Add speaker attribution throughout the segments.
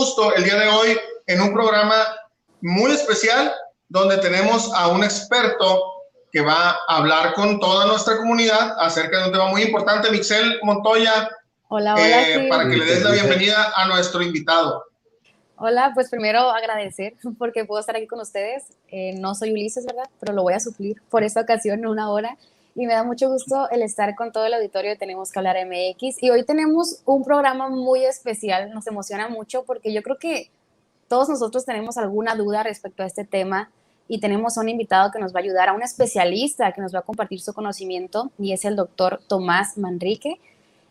Speaker 1: Gusto el día de hoy en un programa muy especial donde tenemos a un experto que va a hablar con toda nuestra comunidad acerca de un tema muy importante, Mixel Montoya.
Speaker 2: Hola, hola.
Speaker 1: Eh, para que le des la bienvenida a nuestro invitado.
Speaker 2: Hola, pues primero agradecer porque puedo estar aquí con ustedes. Eh, no soy Ulises, ¿verdad? Pero lo voy a suplir por esta ocasión, una hora y me da mucho gusto el estar con todo el auditorio de Tenemos que hablar MX. Y hoy tenemos un programa muy especial, nos emociona mucho porque yo creo que todos nosotros tenemos alguna duda respecto a este tema y tenemos a un invitado que nos va a ayudar, a un especialista que nos va a compartir su conocimiento y es el doctor Tomás Manrique,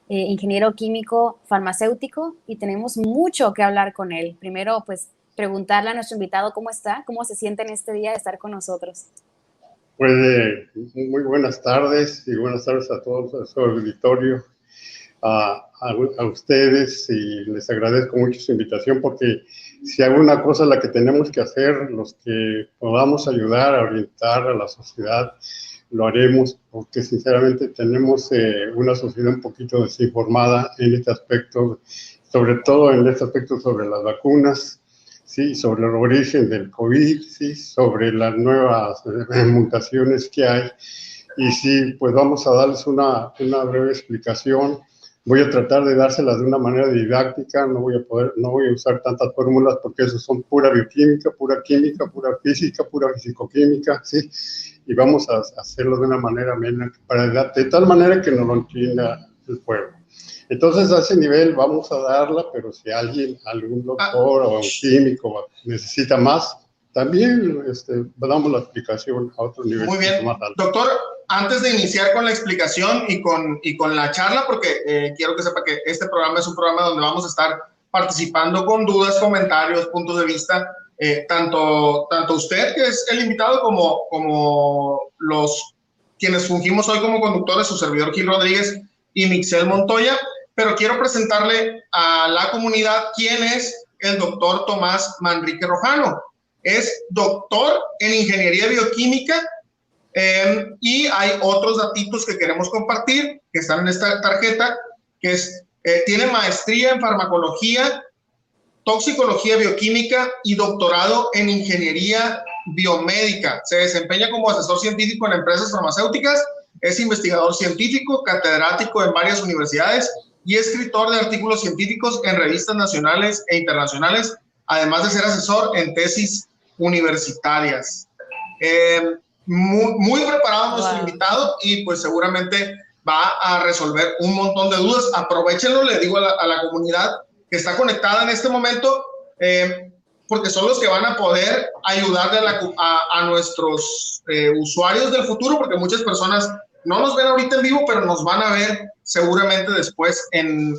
Speaker 2: eh, ingeniero químico farmacéutico y tenemos mucho que hablar con él. Primero, pues preguntarle a nuestro invitado cómo está, cómo se siente en este día de estar con nosotros.
Speaker 3: Pues muy buenas tardes y buenas tardes a todos, a su auditorio, a, a, ustedes y les agradezco mucho su invitación porque si hay una cosa la que tenemos que hacer, los que podamos ayudar a orientar a la sociedad, lo haremos porque sinceramente tenemos eh, una sociedad un poquito desinformada en este aspecto, sobre todo en este aspecto sobre las vacunas ¿sí? sobre el origen del COVID, ¿sí? sobre las nuevas eh, mutaciones que hay. Y sí, pues vamos a darles una, una breve explicación. Voy a tratar de dárselas de una manera didáctica, no voy a poder, no voy a usar tantas fórmulas porque eso son pura bioquímica, pura química, pura física, pura fisicoquímica, ¿sí? Y vamos a hacerlo de una manera amena, para, de tal manera que no lo entienda el pueblo. Entonces, a ese nivel vamos a darla, pero si alguien, algún doctor o un químico necesita más, también este, damos la explicación a otro nivel.
Speaker 1: Muy bien. Doctor, antes de iniciar con la explicación y con, y con la charla, porque eh, quiero que sepa que este programa es un programa donde vamos a estar participando con dudas, comentarios, puntos de vista, eh, tanto, tanto usted, que es el invitado, como, como los quienes fungimos hoy como conductores, su servidor Gil Rodríguez y Mixel Montoya pero quiero presentarle a la comunidad quién es el doctor Tomás Manrique Rojano. Es doctor en ingeniería bioquímica em, y hay otros datitos que queremos compartir que están en esta tarjeta, que es, eh, tiene maestría en farmacología, toxicología bioquímica y doctorado en ingeniería biomédica. Se desempeña como asesor científico en empresas farmacéuticas, es investigador científico, catedrático en varias universidades y escritor de artículos científicos en revistas nacionales e internacionales, además de ser asesor en tesis universitarias. Eh, muy, preparado nuestro invitado y pues seguramente va a resolver un montón de dudas. Aprovechenlo, le digo a la, comunidad que está conectada en este momento. Eh, porque son los que van a poder ayudarle a, nuestros eh, usuarios del futuro, porque muchas personas no nos ven ahorita en vivo, pero nos van a ver seguramente después en,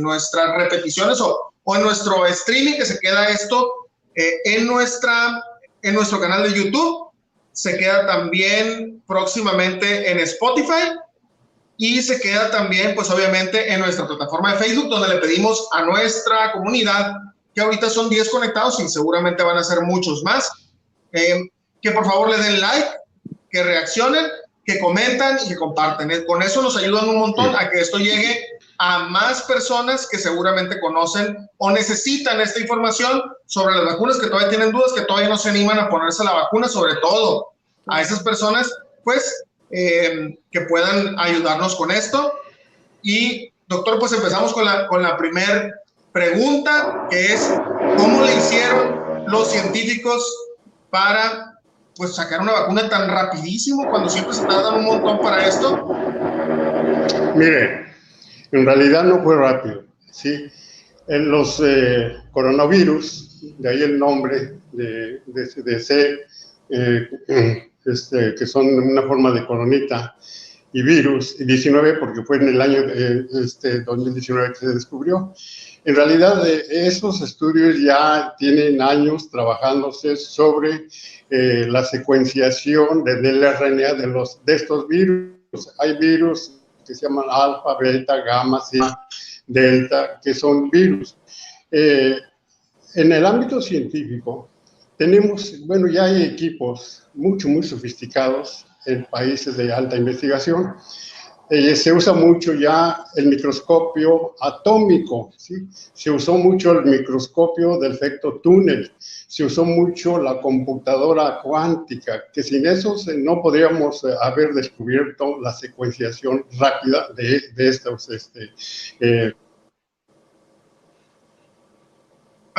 Speaker 1: nuestras repeticiones o, en nuestro streaming, que se queda esto eh, en, nuestra, en nuestro canal de YouTube. Se queda también próximamente en Spotify y se queda también, pues obviamente, en nuestra plataforma de Facebook, donde le pedimos a nuestra comunidad, que ahorita son 10 conectados y seguramente van a ser muchos más, eh, que por favor le den like, que reaccionen, que comentan y que comparten. Eh, con eso nos ayudan un montón a que esto llegue a más personas que seguramente conocen o necesitan esta información sobre las vacunas, que todavía tienen dudas, que todavía no se animan a ponerse la vacuna, sobre todo a esas personas, pues eh, que puedan ayudarnos con esto. Y doctor, pues empezamos con la, con la primera pregunta, que es, ¿cómo le hicieron los científicos para pues sacar una vacuna tan rapidísimo cuando siempre se tardan un montón para esto?
Speaker 3: Mire, en realidad no fue rápido, ¿sí? En los eh, coronavirus, de ahí el nombre de, de, de ser eh, este, que son una forma de coronita, y virus, y 19 porque fue en el año este, 2019 que se descubrió. En realidad, eh, esos estudios ya tienen años trabajándose sobre eh, la secuenciación del RNA de, los, de estos virus. Hay virus que se llaman alfa, beta, gamma, delta, que son virus. Eh, en el ámbito científico, tenemos, bueno, ya hay equipos mucho, muy sofisticados en países de alta investigación. Eh, se usa mucho ya el microscopio atómico, ¿sí? se usó mucho el microscopio del efecto túnel, se usó mucho la computadora cuántica, que sin eso no podríamos eh, haber descubierto la secuenciación rápida de, de estos. Este,
Speaker 1: eh,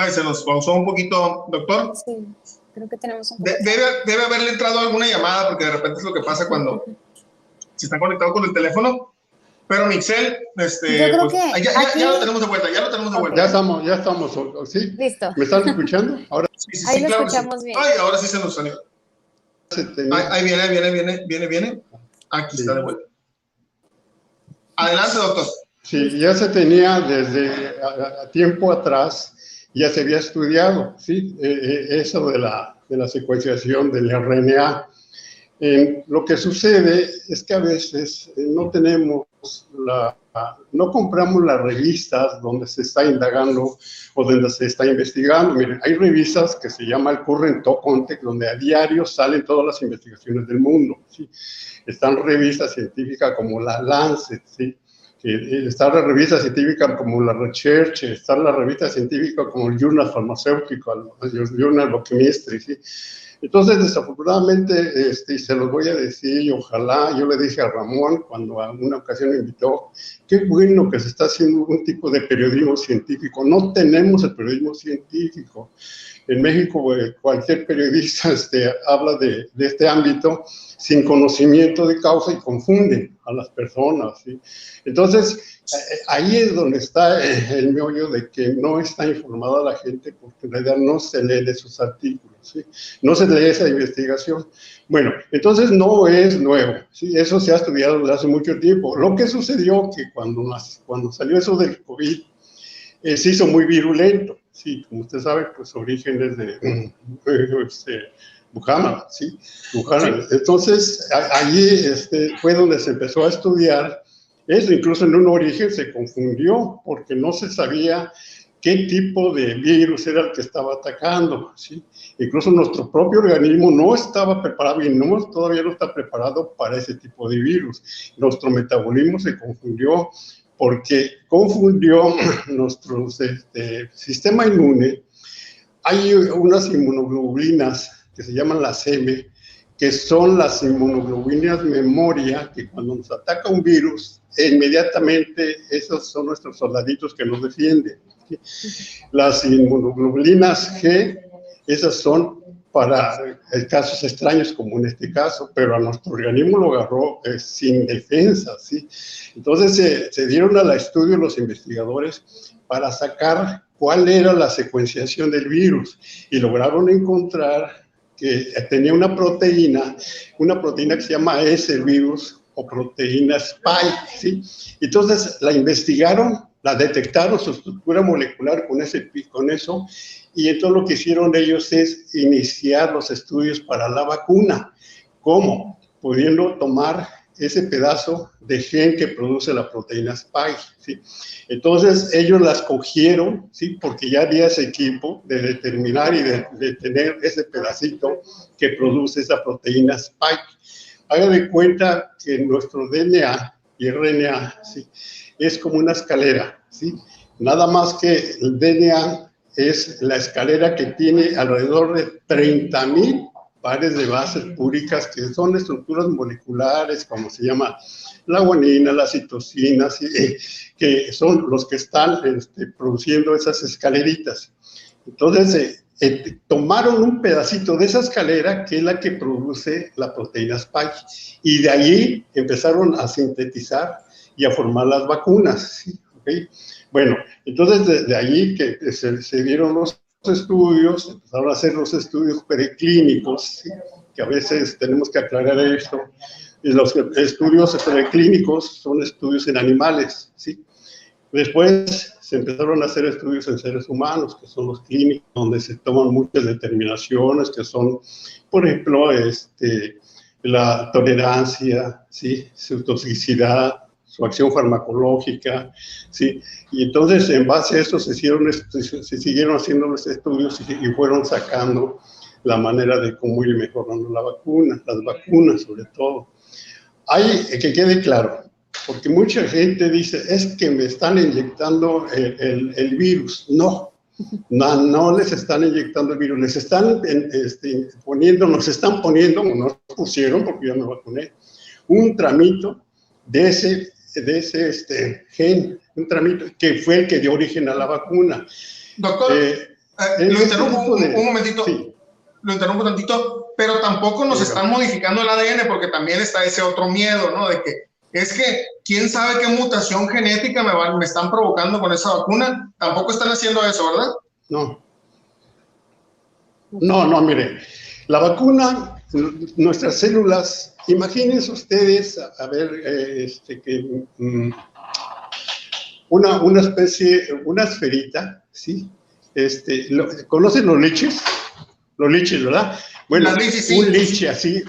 Speaker 1: se nos pausó un poquito, doctor.
Speaker 2: Sí. Creo que tenemos un...
Speaker 1: debe, debe haberle entrado alguna llamada porque de repente es lo que pasa cuando se está conectado con el teléfono. Pero Mixel, este,
Speaker 2: Yo creo pues, que
Speaker 1: ya, ya, ya, lo tenemos de vuelta, ya lo tenemos de vuelta.
Speaker 3: Ya estamos, ya estamos, ¿sí?
Speaker 2: Listo.
Speaker 3: ¿Me están escuchando?
Speaker 2: Ahora sí, sí, ahí lo escuchamos bien.
Speaker 1: Ay, ahora sí se nos salió. Ahí, ahí, viene, viene, viene, viene, viene. Aquí está de vuelta. Adelante, doctor.
Speaker 3: Sí, ya se tenía desde a tiempo atrás ya se había estudiado, ¿sí? Eh, eh, eso de la, de la secuenciación del RNA. Lo que sucede es que a veces eh, no tenemos la, no compramos las revistas donde se está indagando o donde se está investigando. Miren, hay revistas que se llama el Current Context, donde a diario salen todas las investigaciones del mundo. ¿sí? Están revistas científicas como la Lancet, ¿sí? está la revista científica como la Research, está la revista científica como el Journal Farmacéutico, el Journal Biochemistry, ¿sí? Entonces, desafortunadamente, este, y se los voy a decir, y ojalá, yo le dije a Ramón cuando a una ocasión me invitó, qué bueno que se está haciendo un tipo de periodismo científico. No tenemos el periodismo científico. En México, cualquier periodista este, habla de, de este ámbito sin conocimiento de causa y confunden a las personas. ¿sí? Entonces, eh, ahí es donde está eh, el meollo de que no está informada la gente porque en realidad no se lee esos artículos, ¿sí? no se lee esa investigación. Bueno, entonces no es nuevo, ¿sí? eso se ha estudiado desde hace mucho tiempo. Lo que sucedió que cuando, cuando salió eso del COVID, eh, se hizo muy virulento, sí, como usted sabe, pues orígenes de... Este, Buchanan, ¿sí? Buchanan. Entonces, allí este, fue donde se empezó a estudiar eso, incluso en un origen se confundió porque no se sabía qué tipo de virus era el que estaba atacando, ¿sí? Incluso nuestro propio organismo no estaba preparado y no, todavía no está preparado para ese tipo de virus. Nuestro metabolismo se confundió porque confundió nuestro este, sistema inmune. Hay unas inmunoglobulinas que se llaman las M, que son las inmunoglobulinas memoria, que cuando nos ataca un virus, inmediatamente esos son nuestros soldaditos que nos defienden. Las inmunoglobulinas G, esas son para casos extraños como en este caso, pero a nuestro organismo lo agarró eh, sin defensa, ¿sí? Entonces se dieron al estudio los investigadores para sacar cuál era la secuenciación del virus y lograron encontrar que tenía una proteína, una proteína que se llama S virus o proteína spike, ¿sí? Entonces la investigaron, la detectaron su estructura molecular con, ese, con eso y entonces lo que hicieron ellos es iniciar los estudios para la vacuna. ¿Cómo? Pudiendo tomar ese pedazo de gen que produce la proteína spike. ¿sí? Entonces ellos las cogieron, ¿sí? porque ya había ese equipo de determinar y de, tener ese pedacito que produce esa proteína spike. Haga de cuenta que nuestro DNA y RNA ¿sí? Es como una escalera. ¿sí? Nada más que el DNA es la escalera que tiene alrededor de 30.000 pares de bases púricas que son estructuras moleculares, como se llama la guanina, las citocinas, eh, que son los que están este, produciendo esas escaleritas. Entonces, eh, eh, tomaron un pedacito de esa escalera que es la que produce la proteína spike y de allí empezaron a sintetizar y a formar las vacunas. Bueno, entonces de, de allí que se, se dieron los estudios, empezaron a hacer los estudios preclínicos, que a veces tenemos que aclarar esto. Y los estudios preclínicos son estudios en animales, ¿sí? Después se empezaron a hacer estudios en seres humanos, que son los clínicos, donde se toman muchas determinaciones, que son, por ejemplo, este, la tolerancia, ¿sí? su toxicidad, su acción farmacológica, ¿sí? Y entonces, en base a eso, se, hicieron, se siguieron haciendo los estudios y, fueron sacando la manera de cómo ir mejorando la vacuna, las vacunas sobre todo. Hay que quede claro, porque mucha gente dice, es que me están inyectando el, virus. No, no, no, les están inyectando el virus, les están este, poniendo, nos están poniendo, nos pusieron, porque yo me vacuné, un tramito de ese de ese este, gen, un tramito que fue el que dio origen a la vacuna.
Speaker 1: Doctor, eh, eh, lo interrumpo un, momentito. Lo interrumpo tantito, pero tampoco nos están modificando el ADN porque también está ese otro miedo, ¿no? De que es que quién sabe qué mutación genética me, van, me están provocando con esa vacuna. Tampoco están haciendo eso, ¿verdad?
Speaker 3: No. No, no, mire, la vacuna, nuestras células Imagínense ustedes, a, ver, eh, este, que mm, una, una especie, una esferita, ¿sí? Este, ¿Conocen los liches? Los liches, ¿verdad? Bueno, un liche así,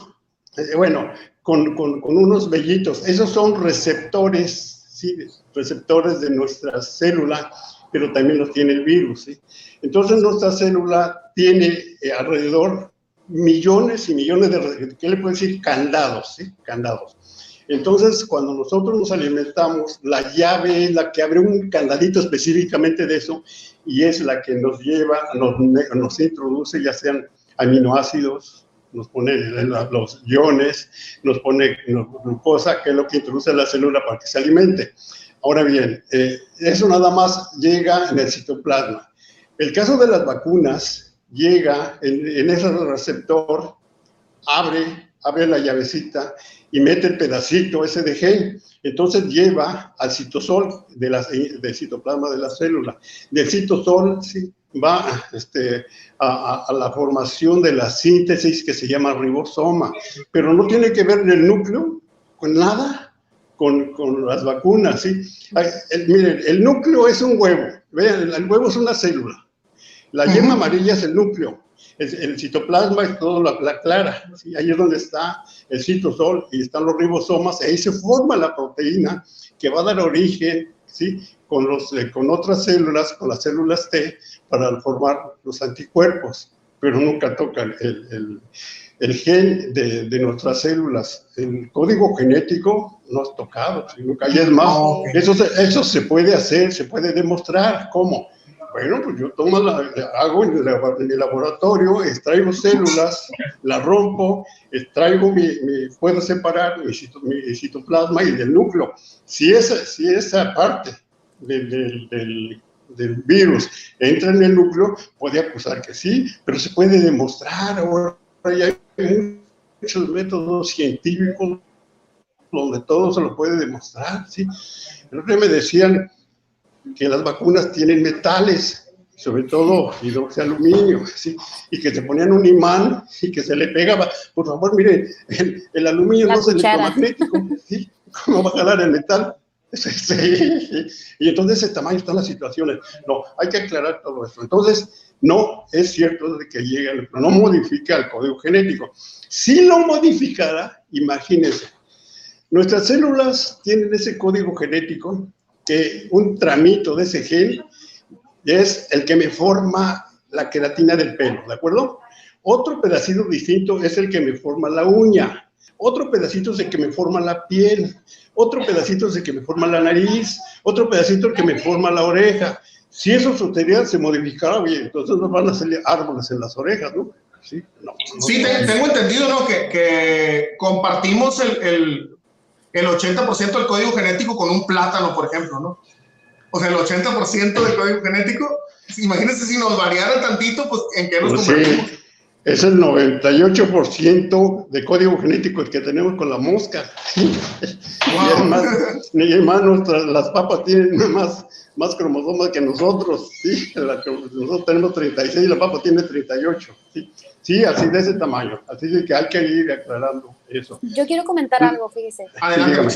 Speaker 3: eh, bueno, con, con, con, unos vellitos. Esos son receptores, ¿sí? Receptores de nuestra célula, pero también los tiene el virus, ¿sí? Entonces nuestra célula tiene eh, alrededor millones y millones de, ¿qué le puedo decir? Candados, ¿sí? Candados. Entonces, cuando nosotros nos alimentamos, la llave es la que abre un candadito específicamente de eso y es la que nos lleva, nos, introduce ya sean aminoácidos, nos pone los iones, nos pone glucosa, que es lo que introduce la célula para que se alimente. Ahora bien, eh, eso nada más llega en el citoplasma. El caso de las vacunas, llega en, ese receptor, abre, abre la llavecita y mete el pedacito ese de gen. Entonces lleva al citosol de la, del citoplasma de la célula. Del citosol va este, a, la formación de la síntesis que se llama ribosoma, pero no tiene que ver en el núcleo con nada, con, con las vacunas. ¿sí? miren, el núcleo es un huevo, vean, el huevo es una célula. La yema amarilla es el núcleo, el, citoplasma es toda la, clara, ahí es donde está el citosol y están los ribosomas, ahí se forma la proteína que va a dar origen ¿sí? con, los, eh, con otras células, con las células T, para formar los anticuerpos, pero nunca toca el, el, gen de, de, nuestras células. El código genético no es tocado, nunca. Y es más, ah, eso, eso se puede hacer, se puede demostrar. ¿Cómo? Bueno, pues yo tomo la, hago en el, laboratorio, extraigo células, las rompo, extraigo mi, puedo separar mi, citoplasma y del núcleo. Si esa, si esa parte del, del, virus entra en el núcleo, puede acusar que sí, pero se puede demostrar. Ahora hay muchos métodos científicos donde todo se lo puede demostrar, ¿sí? El otro me decían, que las vacunas tienen metales. sobre todo hidroxialuminio, ¿sí? y que se ponían un imán y que se le pegaba. Por favor, mire, el, aluminio no es electromagnético, ¿sí? ¿cómo va a jalar el metal? Sí, y entonces ese tamaño están las situaciones. No, hay que aclarar todo esto. Entonces, no es cierto de que llegue, no modifica el código genético. Si lo modificara, imagínense, nuestras células tienen ese código genético que un tramito de ese gen es el que me forma la queratina del pelo, ¿de acuerdo? Otro pedacito distinto es el que me forma la uña. Otro pedacito es el que me forma la piel. Otro pedacito es el que me forma la nariz. Otro pedacito es el que me forma la oreja. Si eso sucediera, se modificara bien. Entonces nos van a salir árboles en las orejas, ¿no?
Speaker 1: Sí, sí tengo entendido, ¿no? Que, que compartimos el, el, el 80% del código genético con un plátano, por ejemplo, ¿no? O sea, el 80% del código genético, imagínense si nos variara tantito, pues en qué nos pues convertimos.
Speaker 3: Es el 98% de código genético que tenemos con la mosca. Y además, nuestras, las papas tienen más, más cromosomas que nosotros. ¿sí? nosotros tenemos 36 y la papa tiene 38. ¿sí? Sí, así de ese tamaño. Así que hay que ir aclarando eso.
Speaker 2: Yo quiero comentar algo, fíjese.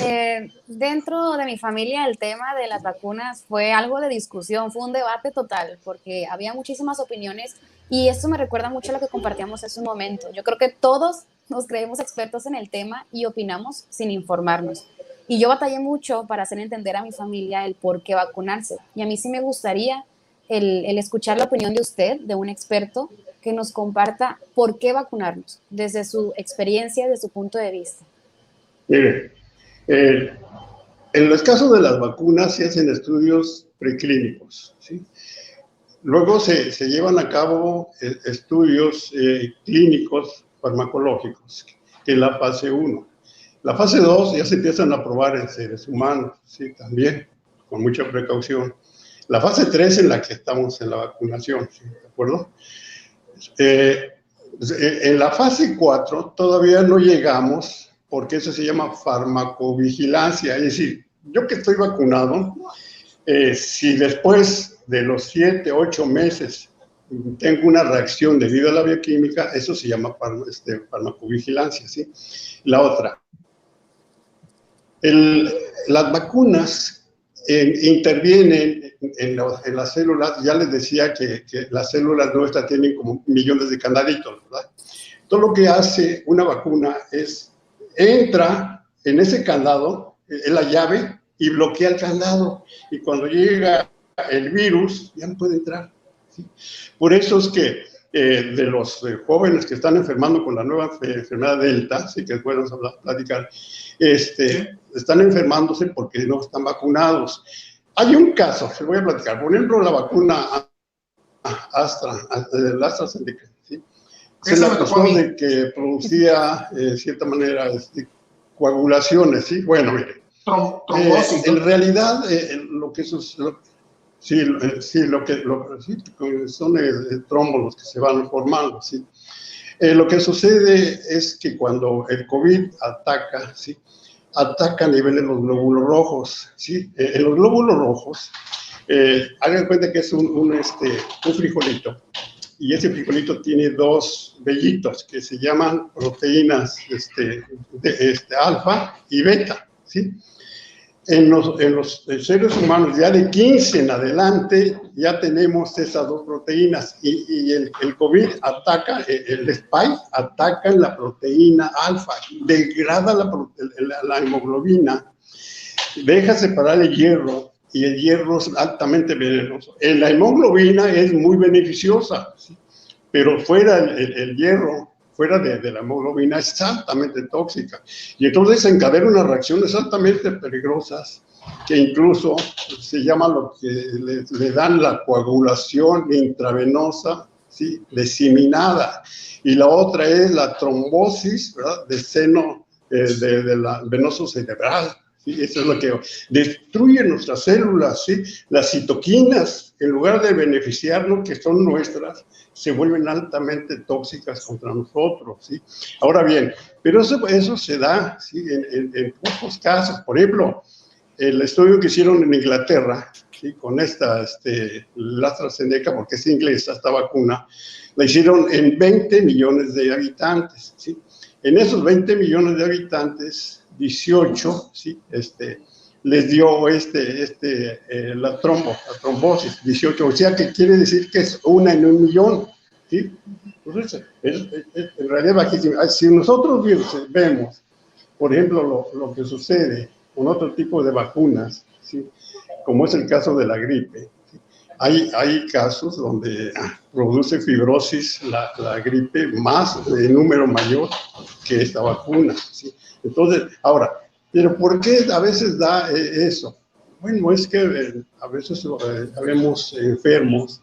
Speaker 2: Eh, dentro de mi familia el tema de las vacunas fue algo de discusión, fue un debate total, porque había muchísimas opiniones y esto me recuerda mucho a lo que compartíamos hace un momento. Yo creo que todos nos creemos expertos en el tema y opinamos sin informarnos. Y yo batallé mucho para hacer entender a mi familia el por qué vacunarse. Y a mí sí me gustaría el, el escuchar la opinión de usted, de un experto, que nos comparta por qué vacunarnos, desde su experiencia, desde su punto de vista.
Speaker 3: Mire, eh, en los casos de las vacunas se hacen estudios preclínicos, ¿sí? Luego se, se, llevan a cabo eh, estudios eh, clínicos farmacológicos, en la fase 1. La fase 2 ya se empiezan a probar en seres humanos, sí, también, con mucha precaución. La fase 3 en la que estamos en la vacunación, ¿de acuerdo? Eh, en la fase 4 todavía no llegamos porque eso se llama farmacovigilancia, es decir, yo que estoy vacunado, eh, si después de los 7, 8 meses tengo una reacción debido a la bioquímica, eso se llama este, farmacovigilancia, ¿sí? La otra, las vacunas intervienen en, las células, ya les decía que, las células nuestras tienen como millones de candaditos, ¿verdad? Todo lo que hace una vacuna es, entra en ese candado, en la llave, y bloquea el candado. Y cuando llega el virus, ya no puede entrar. Por eso es que eh, de los eh, jóvenes que están enfermando con la nueva enfermedad Delta, así que vamos a platicar, este, están enfermándose porque no están vacunados. Hay un caso, se voy a platicar, por ejemplo, la vacuna Astra, el AstraZeneca, ¿sí? Se la acusó de que producía, eh, de cierta manera, este, coagulaciones, ¿sí? Bueno, mire, en realidad, lo que eso Sí, eh, sí, lo que lo, sí, son eh, trombos los que se van formando, ¿sí? Eh, lo que sucede es que cuando el COVID ataca, ¿sí? ataca a nivel de los glóbulos rojos, ¿sí? en los glóbulos rojos, hagan cuenta que es un, un, este, un frijolito, y ese frijolito tiene dos vellitos que se llaman proteínas este, de, este, alfa y beta, ¿sí? En los, en los, seres humanos ya de 15 en adelante ya tenemos esas dos proteínas y, y el, el, COVID ataca, el, spike ataca la proteína alfa, degrada la, la, la, hemoglobina, deja separar el hierro y el hierro es altamente venenoso. En la hemoglobina es muy beneficiosa, pero fuera el, el hierro fuera de, la hemoglobina es altamente tóxica. Y entonces encadena unas reacciones altamente peligrosas que incluso se llama lo que le, dan la coagulación intravenosa ¿sí? diseminada. Y la otra es la trombosis ¿verdad? de seno eh, de, la venoso cerebral. ¿Sí? Eso es lo que destruye nuestras células. ¿sí? Las citoquinas, en lugar de beneficiarnos, que son nuestras, se vuelven altamente tóxicas contra nosotros, ¿sí? Ahora bien, pero eso, eso se da, ¿sí? En, en, pocos casos. Por ejemplo, el estudio que hicieron en Inglaterra, ¿sí? con esta, este, la AstraZeneca, porque es inglesa esta vacuna, la hicieron en 20 millones de habitantes. ¿sí? En esos 20 millones de habitantes, 18 ¿sí? este, les dio este, este, eh, la, trombo, la trombosis, 18, o sea que quiere decir que es una en un millón. ¿sí? Entonces, en realidad bajísimo. Si nosotros vemos, por ejemplo, lo, lo que sucede con otro tipo de vacunas, ¿sí? como es el caso de la gripe, hay, hay casos donde produce fibrosis la, la, gripe más de número mayor que esta vacuna. ¿sí? Entonces, ahora, ¿pero por qué a veces da eh, eso? Bueno, es que eh, a veces eh, enfermos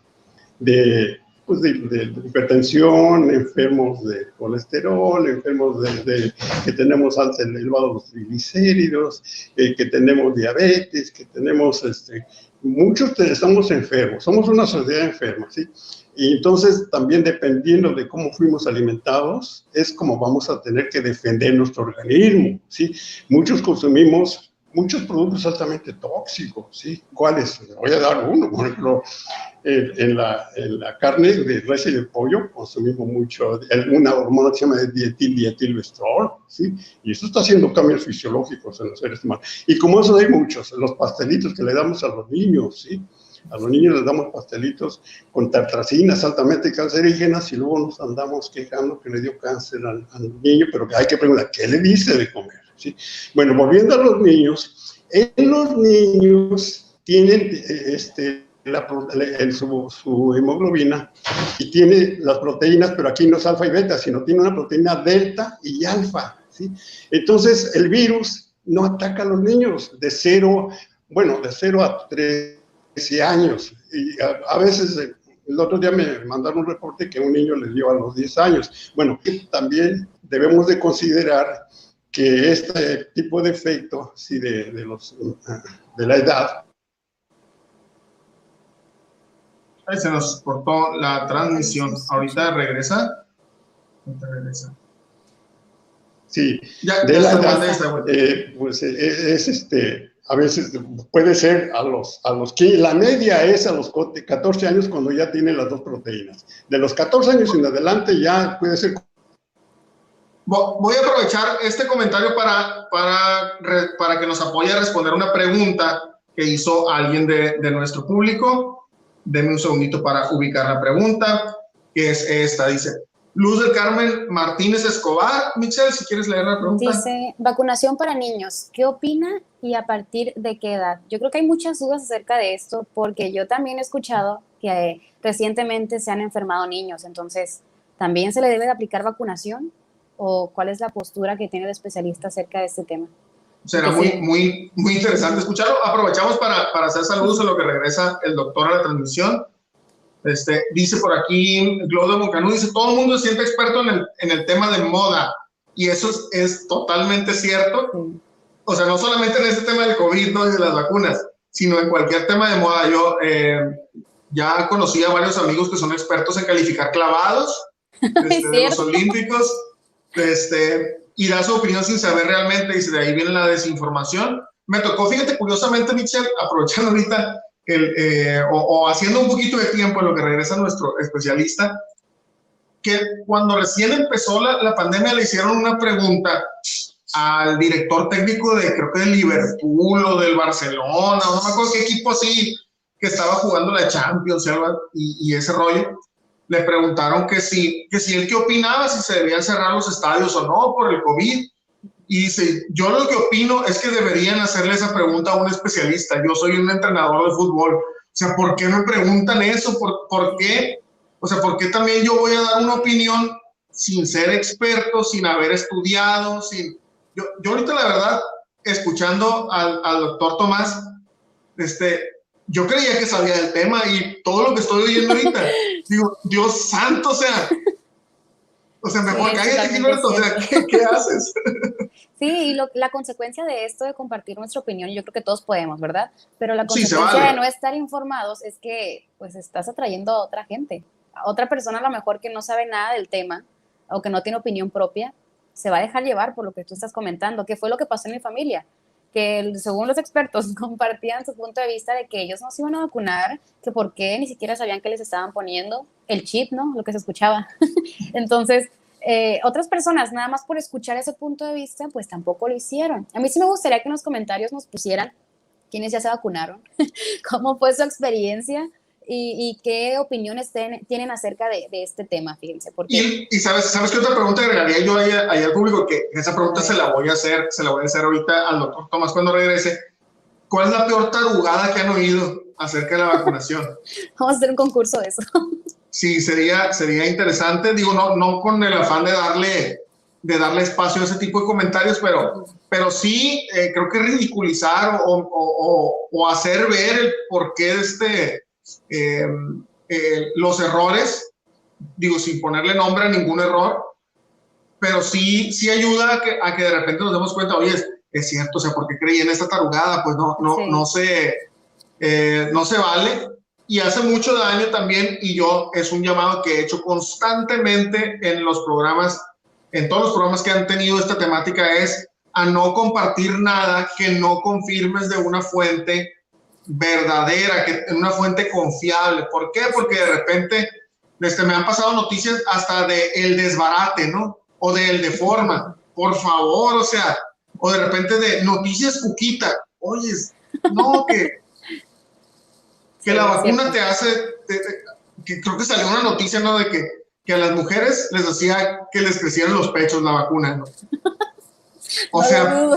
Speaker 3: de pues, de, hipertensión, enfermos de colesterol, enfermos de, que tenemos alta elevado los triglicéridos, eh, que tenemos diabetes, que tenemos, este, muchos estamos enfermos, somos una sociedad enferma, ¿sí? Y entonces también dependiendo de cómo fuimos alimentados, es como vamos a tener que defender nuestro organismo, ¿sí? Muchos consumimos muchos productos altamente tóxicos, ¿sí? ¿Cuáles? Voy a dar uno, por ejemplo, en, la, en la, carne de res y de pollo consumimos mucho, una hormona que se llama dietil, dietilbestrol, ¿sí? Y eso está haciendo cambios fisiológicos en los seres humanos. Y como eso hay muchos, los pastelitos que le damos a los niños, ¿sí? A los niños les damos pastelitos con tartracinas altamente cancerígenas y luego nos andamos quejando que le dio cáncer al, al niño, pero hay que preguntar, ¿qué le dice de comer? Bueno, volviendo a los niños, en los niños tienen este, su, hemoglobina y tiene las proteínas, pero aquí no es alfa y beta, sino tiene una proteína delta y alfa. ¿sí? Entonces, el virus no ataca a los niños de 0, bueno, de 0 a 13 años. Y a, veces, el otro día me mandaron un reporte que un niño le dio a los 10 años. Bueno, también debemos de considerar que este tipo de efecto, sí, de, de, los, de la edad.
Speaker 1: Ahí se nos cortó la transmisión. Ahorita regresa. Ahorita regresa.
Speaker 3: Sí, ya, de la edad, eh, pues eh, es, este, a veces puede ser a los, a los que la media es a los 14 años cuando ya tiene las dos proteínas. De los 14 años en adelante ya puede ser
Speaker 1: Voy a aprovechar este comentario para, para, para que nos apoye a responder una pregunta que hizo alguien de, de nuestro público. Denme un segundito para ubicar la pregunta, que es esta. Dice, Luz del Carmen Martínez Escobar. Michelle, si quieres leer la pregunta.
Speaker 2: Dice, vacunación para niños. ¿Qué opina y a partir de qué edad? Yo creo que hay muchas dudas acerca de esto porque yo también he escuchado que recientemente se han enfermado niños. Entonces, ¿también se le debe de aplicar vacunación? o cuál es la postura que tiene el especialista acerca de este tema.
Speaker 1: Será muy, muy, muy interesante escucharlo. Aprovechamos para, para hacer saludos a lo que regresa el doctor a la transmisión. Este, dice por aquí, Glodo Moncanú, dice, todo el mundo se siente experto en el, en el tema de moda. Y eso es, es totalmente cierto. O sea, no solamente en este tema del COVID ¿no? y de las vacunas, sino en cualquier tema de moda. Yo eh, ya conocí a varios amigos que son expertos en calificar clavados este, de los olímpicos este, y da su opinión sin saber realmente, y de ahí viene la desinformación. Me tocó, fíjate, curiosamente, Michelle, aprovechando ahorita eh, o, haciendo un poquito de tiempo en lo que regresa nuestro especialista, que cuando recién empezó la, la pandemia le hicieron una pregunta al director técnico de creo que de Liverpool o del Barcelona, no me acuerdo qué equipo así que estaba jugando la Champions y, y ese rollo le preguntaron que si, que si él qué opinaba, si se debían cerrar los estadios o no por el COVID. Y dice, yo lo que opino es que deberían hacerle esa pregunta a un especialista. Yo soy un entrenador de fútbol. O sea, ¿por qué me preguntan eso? ¿Por, por qué? O sea, ¿por qué también yo voy a dar una opinión sin ser experto, sin haber estudiado? Sin... Yo, yo ahorita, la verdad, escuchando al, al doctor Tomás, este, yo creía que sabía del tema y todo lo que estoy oyendo ahorita, digo, Dios santo, o sea, o sea, mejor sí, cállate, Gilberto, o sea, ¿qué, qué haces?
Speaker 2: Sí, y lo, la consecuencia de esto de compartir nuestra opinión, yo creo que todos podemos, ¿verdad? Pero la consecuencia vale. de no estar informados es que, pues, estás atrayendo a otra gente, a otra persona a lo mejor que no sabe nada del tema o que no tiene opinión propia, se va a dejar llevar por lo que tú estás comentando, que fue lo que pasó en mi familia que según los expertos compartían su punto de vista de que ellos no se iban a vacunar, que por qué ni siquiera sabían que les estaban poniendo el chip, ¿no? Lo que se escuchaba. Entonces, eh, otras personas, nada más por escuchar ese punto de vista, pues tampoco lo hicieron. A mí sí me gustaría que en los comentarios nos pusieran quiénes ya se vacunaron, cómo fue su experiencia y, qué opiniones tienen acerca de, este tema, fíjense.
Speaker 1: Porque... Y, sabes, sabes qué otra pregunta agregaría yo ahí, ahí, al público, que esa pregunta se la voy a hacer, se la voy a hacer ahorita al doctor Tomás cuando regrese. ¿Cuál es la peor tarugada que han oído acerca de la vacunación?
Speaker 2: Vamos a hacer un concurso de eso.
Speaker 1: Sí, sería, sería interesante, digo, no, no con el afán de darle, de darle espacio a ese tipo de comentarios, pero, pero sí eh, creo que ridiculizar o, o, o, hacer ver el porqué de este, eh, eh, los errores, digo, sin ponerle nombre a ningún error, pero sí, sí ayuda a que, a que de repente nos demos cuenta, oye, es, cierto, o sea, porque creí en esta tarugada, pues no, no, no, se, eh, no se vale. Y hace mucho daño también, y yo es un llamado que he hecho constantemente en los programas, en todos los programas que han tenido esta temática, es a no compartir nada que no confirmes de una fuente verdadera, que en una fuente confiable. ¿Por qué? Porque de repente este, me han pasado noticias hasta de el desbarate, ¿no? O de el de forma. Por favor, o sea, o de repente de noticias cuquita. Oye, no, que, que la vacuna te hace, que creo que salió una noticia, ¿no? De que, que a las mujeres les hacía que les crecieran los pechos la vacuna, ¿no? O sea,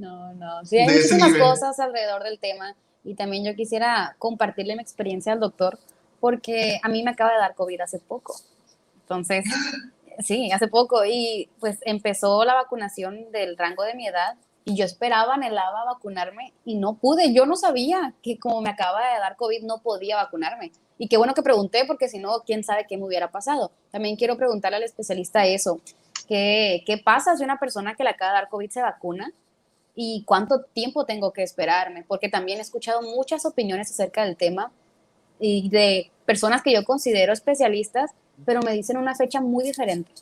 Speaker 2: no, no. Sí, hay muchísimas cosas alrededor del tema y también yo quisiera compartirle mi experiencia al doctor porque a mí me acaba de dar COVID hace poco. Entonces, sí, hace poco y pues empezó la vacunación del rango de mi edad y yo esperaba, anhelaba vacunarme y no pude. Yo no sabía que como me acaba de dar COVID no podía vacunarme. Y qué bueno que pregunté porque si no, quién sabe qué me hubiera pasado. También quiero preguntarle al especialista eso. ¿Qué, qué pasa si una persona que le acaba de dar COVID se vacuna? Y cuánto tiempo tengo que esperarme, porque también he escuchado muchas opiniones acerca del tema y de personas que yo considero especialistas, pero me dicen una fecha muy diferente.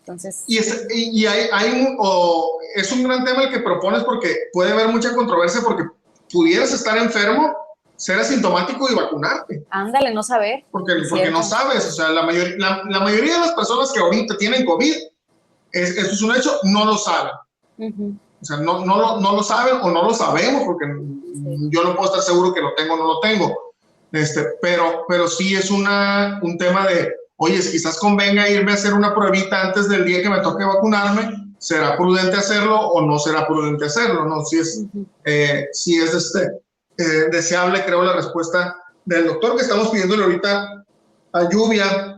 Speaker 2: Entonces,
Speaker 1: y, es, y hay, hay o es un gran tema el que propones porque puede haber mucha controversia porque pudieras estar enfermo, ser asintomático y vacunarte.
Speaker 2: Ándale, no saber.
Speaker 1: Porque, porque no sabes, o sea, la, mayor, la, la, mayoría de las personas que ahorita tienen COVID, es, esto es un hecho, no lo saben. Uh o sea, no, no, no lo saben o no lo sabemos, porque yo no puedo estar seguro que lo tengo o no lo tengo. Este, pero, pero sí es una, un tema de, oye, quizás convenga irme a hacer una pruebita antes del día que me toque vacunarme, ¿será prudente hacerlo o no será prudente hacerlo? No, si es, eh, si es este, eh, deseable, creo, la respuesta del doctor que estamos pidiéndole ahorita a Lluvia,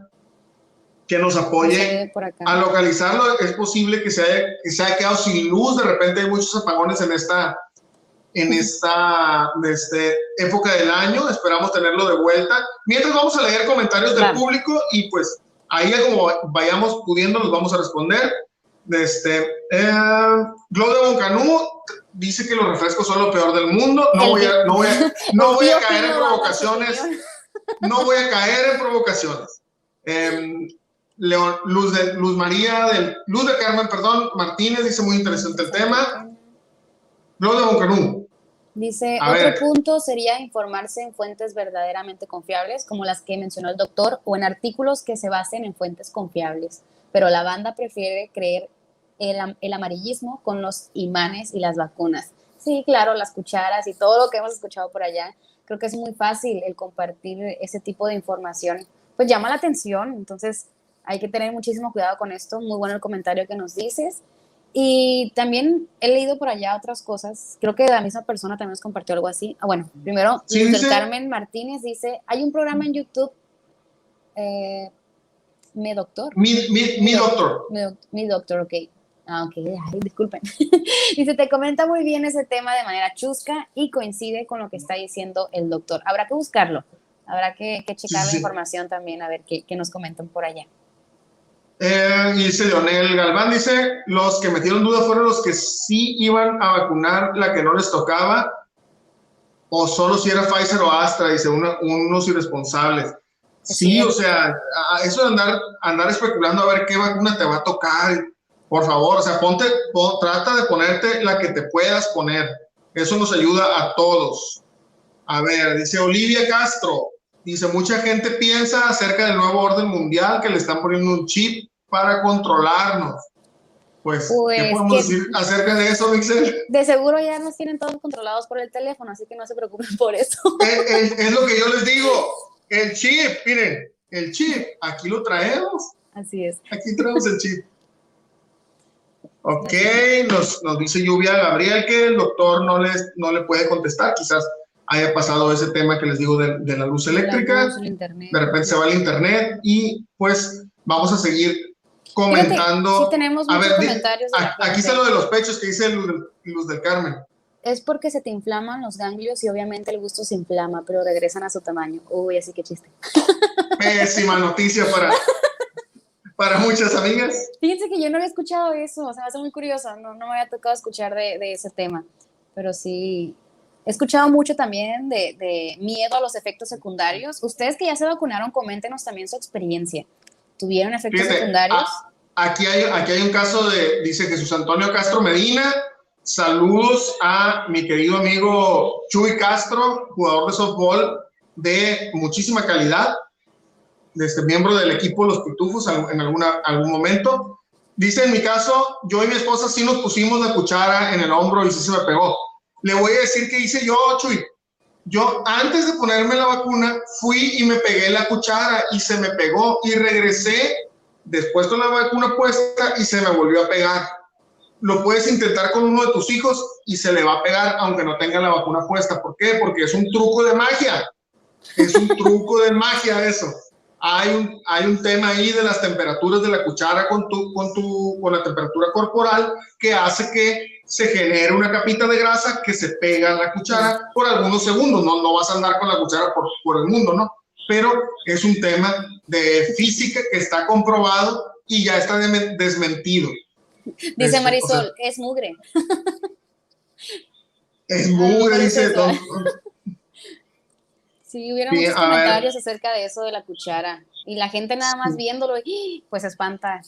Speaker 1: que nos apoye a localizarlo. Es posible que se, haya, que se haya quedado sin luz, de repente hay muchos apagones en esta, en esta este, época del año, esperamos tenerlo de vuelta. Mientras vamos a leer comentarios del público y pues ahí como vayamos pudiendo los vamos a responder. Este, eh, Boncanú dice que los refrescos son lo peor del mundo. No voy a, no voy a, no voy a caer en provocaciones. No voy a caer en provocaciones. Eh, Luz, de, Luz María, del, Luz de Carmen, perdón, Martínez, dice muy interesante el tema. Luz de Boncanú.
Speaker 2: Dice, otro punto sería informarse en fuentes verdaderamente confiables, como las que mencionó el doctor, o en artículos que se basen en fuentes confiables. Pero la banda prefiere creer el, el amarillismo con los imanes y las vacunas. Sí, claro, las cucharas y todo lo que hemos escuchado por allá. Creo que es muy fácil el compartir ese tipo de información. Pues llama la atención, entonces hay que tener muchísimo cuidado con esto. Muy bueno el comentario que nos dices. Y también he leído por allá otras cosas. Creo que la misma persona también nos compartió algo así. Ah, bueno, primero, Carmen Martínez dice, hay un programa en YouTube, eh, Mi Doctor.
Speaker 1: Mi, mi, Doctor.
Speaker 2: Mi, Doctor, ok. Ah, ok, disculpen. dice, te comenta muy bien ese tema de manera chusca y coincide con lo que está diciendo el doctor. Habrá que buscarlo. Habrá que, checar la información también, a ver qué, qué nos comentan por allá.
Speaker 1: Eh, dice Leonel Galván, dice, los que metieron duda fueron los que sí iban a vacunar la que no les tocaba, o solo si era Pfizer o Astra, dice, unos irresponsables. Sí, o sea, eso de andar, andar especulando a ver qué vacuna te va a tocar. Por favor, o sea, ponte, trata de ponerte la que te puedas poner. Eso nos ayuda a todos. A ver, dice Olivia Castro, dice, mucha gente piensa acerca del nuevo orden mundial que le están poniendo un chip para controlarnos. Pues, ¿qué pues, podemos decir acerca de eso, Mixel?
Speaker 2: De seguro ya nos tienen todos controlados por el teléfono, así que no se preocupen por eso.
Speaker 1: Es, lo que yo les digo, el chip, miren, el chip, aquí lo traemos.
Speaker 2: Así es.
Speaker 1: Aquí traemos el chip. Ok, nos, nos dice Lluvia Gabriel que el doctor no, les, no le puede contestar, quizás haya pasado ese tema que les digo de, de la luz eléctrica, de repente se va el internet y pues vamos a seguir comentando.
Speaker 2: sí tenemos muchos comentarios.
Speaker 1: aquí está lo de los pechos que dice Luz, del Carmen.
Speaker 2: Es porque se te inflaman los ganglios y obviamente el gusto se inflama, pero regresan a su tamaño. Uy, así que chiste.
Speaker 1: Pésima noticia para, para muchas amigas.
Speaker 2: Fíjense que yo no había escuchado eso, o sea, me hace muy curiosa, no, no me había tocado escuchar de, de ese tema, pero sí, He escuchado mucho también de, de, miedo a los efectos secundarios. Ustedes que ya se vacunaron, coméntenos también su experiencia. ¿Tuvieron efectos secundarios?
Speaker 1: aquí, hay, aquí hay un caso de, dice Jesús Antonio Castro Medina. Saludos a mi querido amigo Chuy Castro, jugador de softball de muchísima calidad, este miembro del equipo los Pitufos en alguna, algún momento. Dice, en mi caso, yo y mi esposa sí nos pusimos la cuchara en el hombro y sí se me pegó. Le voy a decir qué hice yo, Chuy. Yo antes de ponerme la vacuna fui y me pegué la cuchara y se me pegó y regresé después con la vacuna puesta y se me volvió a pegar. Lo puedes intentar con uno de tus hijos y se le va a pegar aunque no tenga la vacuna puesta. ¿Por qué? Porque es un truco de magia. Es un truco de magia eso. Hay un, hay un tema ahí de las temperaturas de la cuchara con, tu, con, tu, con la temperatura corporal que hace que se genera una capita de grasa que se pega a la cuchara por algunos segundos. No, no vas a andar con la cuchara por, por el mundo, ¿no? Pero es un tema de física que está comprobado y ya está desmentido.
Speaker 2: Dice Marisol, es mugre.
Speaker 1: Es mugre, dice.
Speaker 2: Sí, hubiera muchos comentarios acerca de eso de la cuchara. Y la gente nada más viéndolo, pues espanta.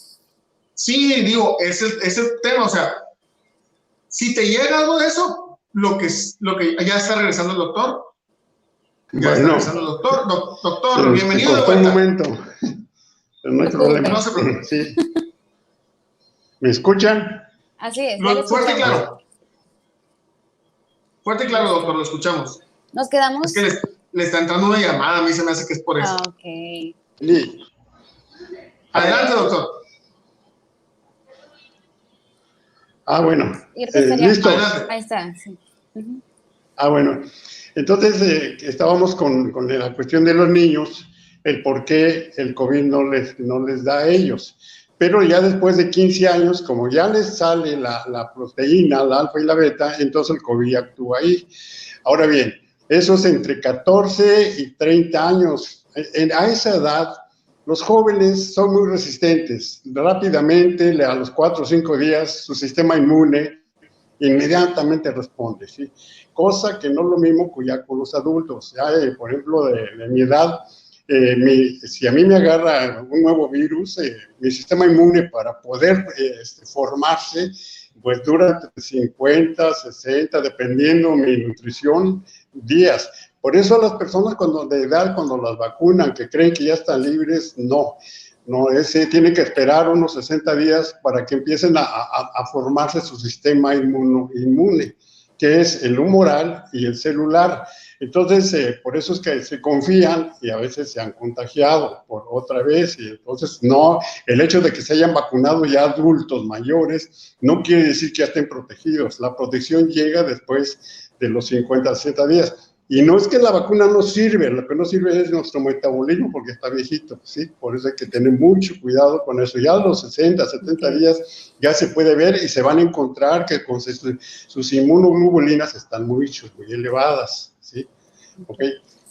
Speaker 1: Sí, digo, ese es el tema. O sea, si te llega algo de eso, lo que, lo que ya está regresando el doctor. Ya está regresando el doctor. doctor, bienvenido de vuelta.
Speaker 3: Un momento. no hay problema. No se preocupe. Sí. ¿Me escuchan?
Speaker 2: Así es.
Speaker 1: fuerte y claro. Fuerte y claro, doctor, lo escuchamos.
Speaker 2: Nos quedamos.
Speaker 1: Es que le, está entrando una llamada, a mí se me hace que es por eso.
Speaker 2: Ah, ok.
Speaker 3: Sí.
Speaker 1: Adelante, doctor.
Speaker 3: Ah, bueno. Eh, ¿Listo?
Speaker 2: Ahí está, sí.
Speaker 3: Ah, bueno. Entonces, eh, estábamos con, con, la cuestión de los niños, el por qué el COVID no les, no les da a ellos. Pero ya después de 15 años, como ya les sale la, la proteína, la alfa y la beta, entonces el COVID actúa ahí. Ahora bien, eso es entre 14 y 30 años. En, a esa edad, los jóvenes son muy resistentes. Rápidamente, a los cuatro o cinco días, su sistema inmune inmediatamente responde, ¿sí? Cosa que no es lo mismo ya con los adultos. Ya, eh, por ejemplo, de, mi edad, eh, si a mí me agarra un nuevo virus, eh, mi sistema inmune para poder este, formarse, pues dura 50, 60, dependiendo mi nutrición, días. Por eso las personas de edad, cuando las vacunan, que creen que ya están libres, no. No, ese tiene que esperar unos 60 días para que empiecen a, formarse su sistema inmune, que es el humoral y el celular. Entonces, eh, por eso es que se confían y a veces se han contagiado por otra vez. Y entonces, no, el hecho de que se hayan vacunado ya adultos mayores no quiere decir que ya estén protegidos. La protección llega después de los 50, 60 días. Y no es que la vacuna no sirve, lo que no sirve es nuestro metabolismo porque está viejito, ¿sí? Por eso hay que tener mucho cuidado con eso. Ya a los 60, 70 días ya se puede ver y se van a encontrar que con sus, inmunoglobulinas están muy, muy elevadas, ¿sí? ¿Ok?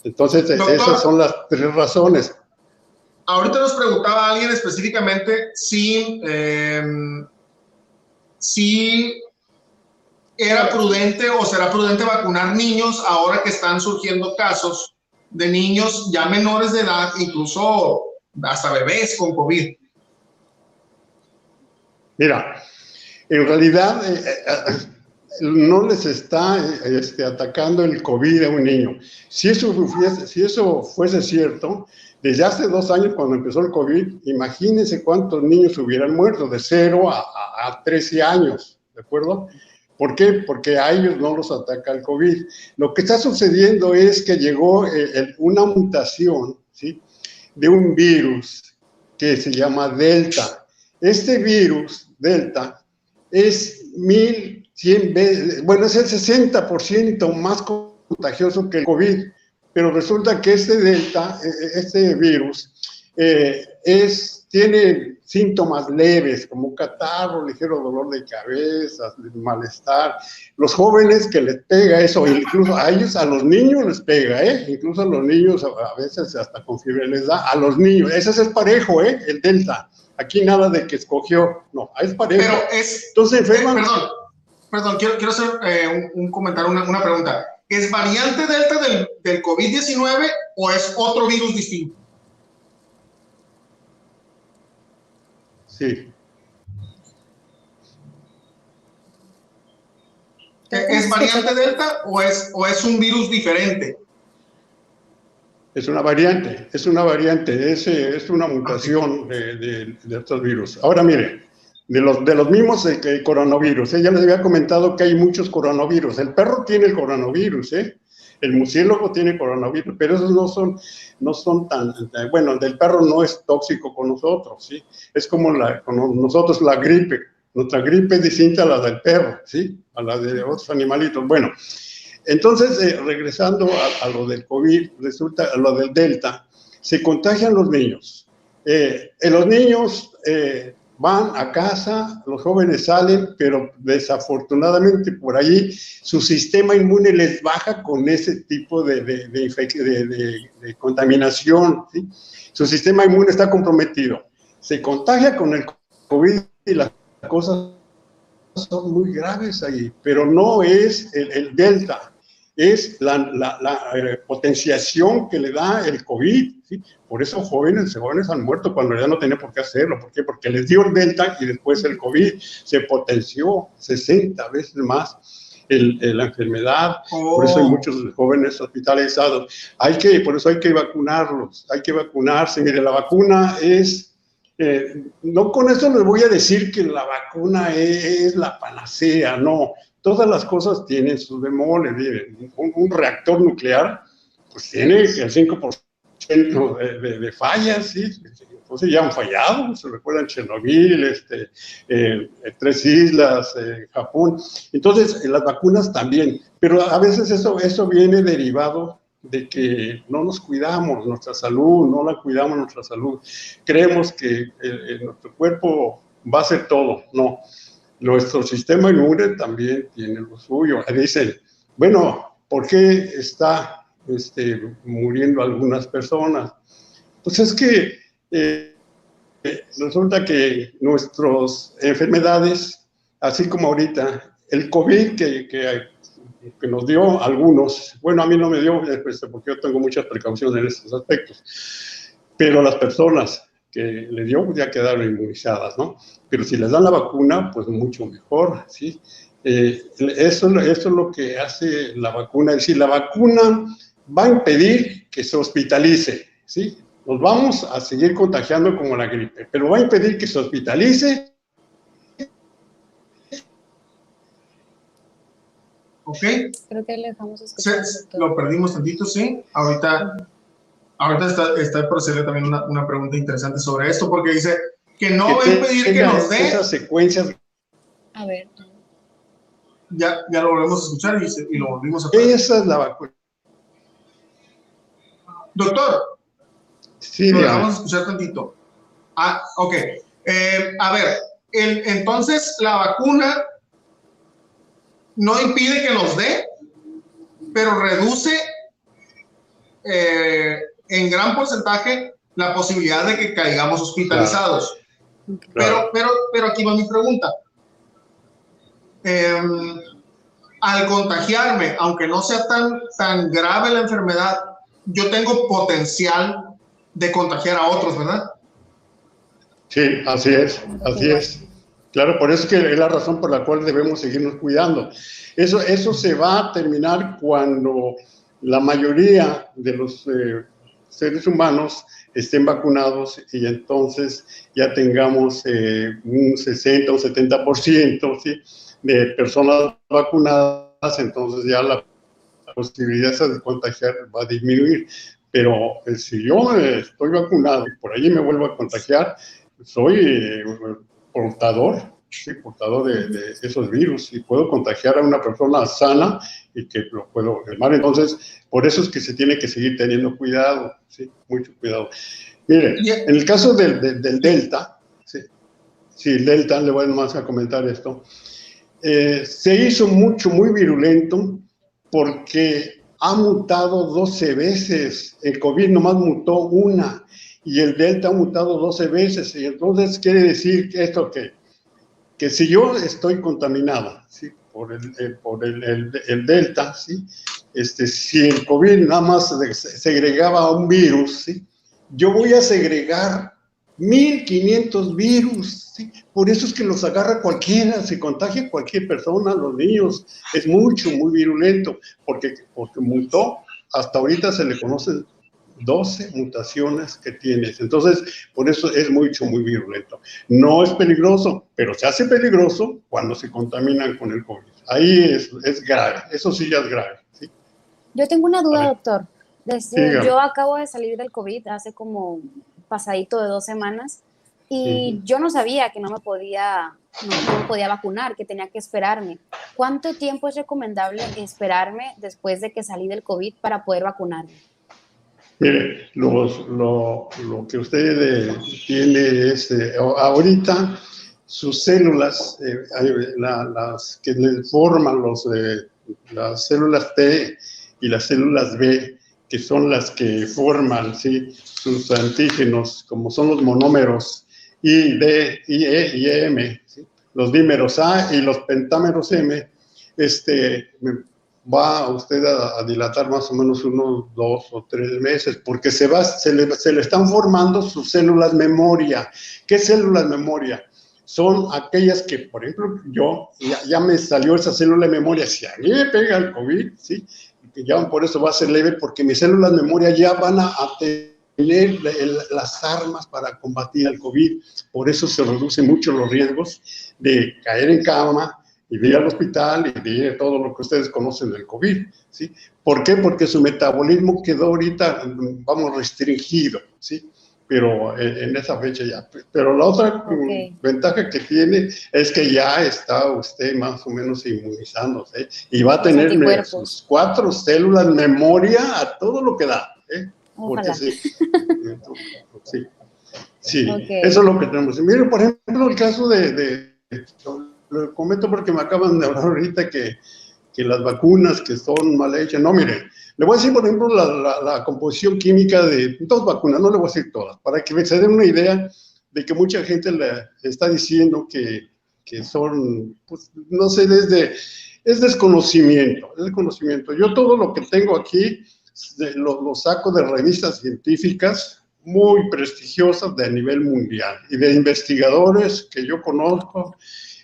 Speaker 3: Entonces, esas son las tres razones.
Speaker 1: Ahorita nos preguntaba alguien específicamente si, eh, si ¿Era prudente o será prudente vacunar niños ahora que están surgiendo casos de niños ya menores de edad, incluso hasta bebés con COVID?
Speaker 3: Mira, en realidad eh, eh, no les está este, atacando el COVID a un niño. Si eso, fuese, si eso fuese cierto, desde hace dos años cuando empezó el COVID, imagínense cuántos niños hubieran muerto de 0 a, a 13 años, ¿de acuerdo? ¿Por qué? Porque a ellos no los ataca el COVID. Lo que está sucediendo es que llegó eh, una mutación de un virus que se llama Delta. Este virus, Delta, es mil cien veces, bueno, es el 60% más contagioso que el COVID, pero resulta que este Delta, e, e, este virus, eh, es, tiene síntomas leves como catarro, ligero dolor de cabeza, malestar. Los jóvenes que les pega eso, incluso a ellos, a los niños les pega, ¿eh? incluso a los niños a veces hasta con fiebre les da, a los niños, ese es el parejo, ¿eh? el delta. Aquí nada de que escogió, no, es parejo.
Speaker 1: Pero es, Entonces, enferman, perdón, perdón, quiero, quiero hacer eh, un, comentario, una, una, pregunta. ¿Es variante delta del, del COVID-19 o es otro virus distinto?
Speaker 3: Sí.
Speaker 1: ¿Es variante Delta o es, o es un virus diferente?
Speaker 3: Es una variante, es una variante, es, es una mutación de, de, estos virus. Ahora mire, de los, de los mismos eh, coronavirus, ¿eh? ya les había comentado que hay muchos coronavirus. El perro tiene el coronavirus, ¿eh? El murciélago tiene coronavirus, pero esos no son, no son tan, bueno, el perro no es tóxico con nosotros, ¿sí? Es como la, con nosotros la gripe, nuestra gripe es distinta a la del perro, ¿sí? A la de otros animalitos. Bueno, entonces, eh, regresando a, lo del COVID, resulta, a lo del Delta, se contagian los niños. Eh, en los niños, eh, van a casa, los jóvenes salen, pero desafortunadamente por allí su sistema inmune les baja con ese tipo de, de, de, contaminación. Su sistema inmune está comprometido. Se contagia con el COVID y las cosas son muy graves ahí, pero no es el, el delta es la, la, eh, potenciación que le da el COVID. ¿sí? Por eso jóvenes, jóvenes han muerto cuando ya no tenían por qué hacerlo. ¿Por qué? Porque les dio el Delta y después el COVID. Se potenció 60 veces más el, la enfermedad. Por eso hay oh. muchos jóvenes hospitalizados. Hay que, por eso hay que vacunarlos. Hay que vacunarse. Mire, la vacuna es... Eh, no con eso les voy a decir que la vacuna es la panacea, no todas las cosas tienen sus bemoles. Un, reactor nuclear, pues tiene el 5% de, de, fallas, ¿sí? Entonces ya han fallado, se recuerdan Chernobyl, este, eh, Tres Islas, eh, Japón. Entonces, las vacunas también, pero a veces eso, eso viene derivado de que no nos cuidamos nuestra salud, no la cuidamos nuestra salud. Creemos que eh, nuestro cuerpo va a hacer todo, no nuestro sistema inmune también tiene lo suyo. Dicen, bueno, ¿por qué está este, muriendo algunas personas? Pues es que eh, resulta que nuestras enfermedades, así como ahorita, el COVID que, que, que, nos dio algunos, bueno, a mí no me dio, pues, porque yo tengo muchas precauciones en estos aspectos, pero las personas que le dio, ya quedaron inmunizadas, ¿no? Pero si les dan la vacuna, pues mucho mejor, ¿sí? Eh, eso, eso es lo que hace la vacuna, es decir, la vacuna va a impedir que se hospitalice, ¿sí? Nos vamos a seguir contagiando como la gripe, pero va a impedir que se hospitalice.
Speaker 1: Ok.
Speaker 2: Creo que le dejamos
Speaker 1: escuchar. lo perdimos tantito, sí. Ahorita ahorita está, está procediendo también una, una, pregunta interesante sobre esto, porque dice que no va a impedir que nos dé...
Speaker 3: Esas secuencias...
Speaker 2: A ver.
Speaker 1: Ya, ya lo volvemos a escuchar y, y lo volvimos a...
Speaker 3: Esa es la vacuna.
Speaker 1: Doctor.
Speaker 3: Sí,
Speaker 1: lo vamos a escuchar tantito. Ah, ok. Eh, a ver, el, entonces la vacuna no impide que nos dé, pero reduce eh, en gran porcentaje la posibilidad de que caigamos hospitalizados. Pero, pero, pero aquí va mi pregunta. Em, al contagiarme, aunque no sea tan, tan grave la enfermedad, yo tengo potencial de contagiar a otros, ¿verdad?
Speaker 3: Sí, así es, así es. Claro, por eso es que es la razón por la cual debemos seguirnos cuidando. Eso, eso se va a terminar cuando la mayoría de los eh, seres humanos estén vacunados y entonces ya tengamos eh, un 60 o 70% ¿sí? de personas vacunadas, entonces ya la posibilidad de contagiar va a disminuir. Pero eh, si yo estoy vacunado y por allí me vuelvo a contagiar, soy portador, sí, portador de, esos virus y puedo contagiar a una persona sana y que lo puedo enfermar. Entonces, por eso es que se tiene que seguir teniendo cuidado, sí, mucho cuidado. Mire, en el caso del, del, Delta, sí, sí, Delta, le voy más a comentar esto, eh, se hizo mucho, muy virulento porque ha mutado 12 veces. El COVID nomás mutó una y el delta ha mutado 12 veces. Y entonces quiere decir que esto que, que si yo estoy contaminado ¿sí? por, el, eh, por el, el, delta, este, si el COVID nada más segregaba un virus, yo voy a segregar 1500 virus. Por eso es que los agarra cualquiera, se contagia cualquier persona, los niños. Es mucho, muy virulento, porque, porque mutó. Hasta ahorita se le conocen 12 mutaciones que tienes. Entonces, por eso es mucho, muy virulento. No es peligroso, pero se hace peligroso cuando se contaminan con el COVID. Ahí es, es grave, eso sí ya es grave. ¿sí?
Speaker 2: Yo tengo una duda, doctor. Desde, yo acabo de salir del COVID hace como pasadito de dos semanas y yo no sabía que no me podía no, me podía vacunar, que tenía que esperarme. ¿Cuánto tiempo es recomendable esperarme después de que salí del COVID para poder vacunarme?
Speaker 3: Mire, los, lo, lo, que usted eh, tiene es, eh, ahorita sus células, eh, las que le forman los, las células T y las células B, que son las que forman ¿sí? sus antígenos, como son los monómeros I, D, I, E y M, los dímeros A y los pentámeros M, este, va usted a, dilatar más o menos unos dos o tres meses, porque se, va, se, le, se le están formando sus células memoria. ¿Qué células memoria? Son aquellas que, por ejemplo, yo ya, me salió esa célula de memoria, si a mí me pega el COVID, ¿sí? que ya por eso va a ser leve, porque mis células memoria ya van a, tener las armas para combatir el COVID. Por eso se reducen mucho los riesgos de caer en cama, y de ir al hospital y de todo lo que ustedes conocen del COVID, ¿sí? ¿Por qué? Porque su metabolismo quedó ahorita, vamos, restringido, ¿sí? Pero en, esa fecha ya. Pero la otra ventaja que tiene es que ya está usted más o menos inmunizándose y va a tener sus cuatro células memoria a todo lo que da, ¿eh? Porque sí. sí. Sí, eso es lo que tenemos. Mire, por ejemplo, el caso de lo comento porque me acaban de hablar ahorita que, que las vacunas que son mal hechas. No, mire, le voy a decir, por ejemplo, la, la, composición química de dos vacunas, no le voy a decir todas, para que se den una idea de que mucha gente le está diciendo que, que son, pues, no sé, desde, es desconocimiento, es desconocimiento. Yo todo lo que tengo aquí lo, lo saco de revistas científicas muy prestigiosas de nivel mundial y de investigadores que yo conozco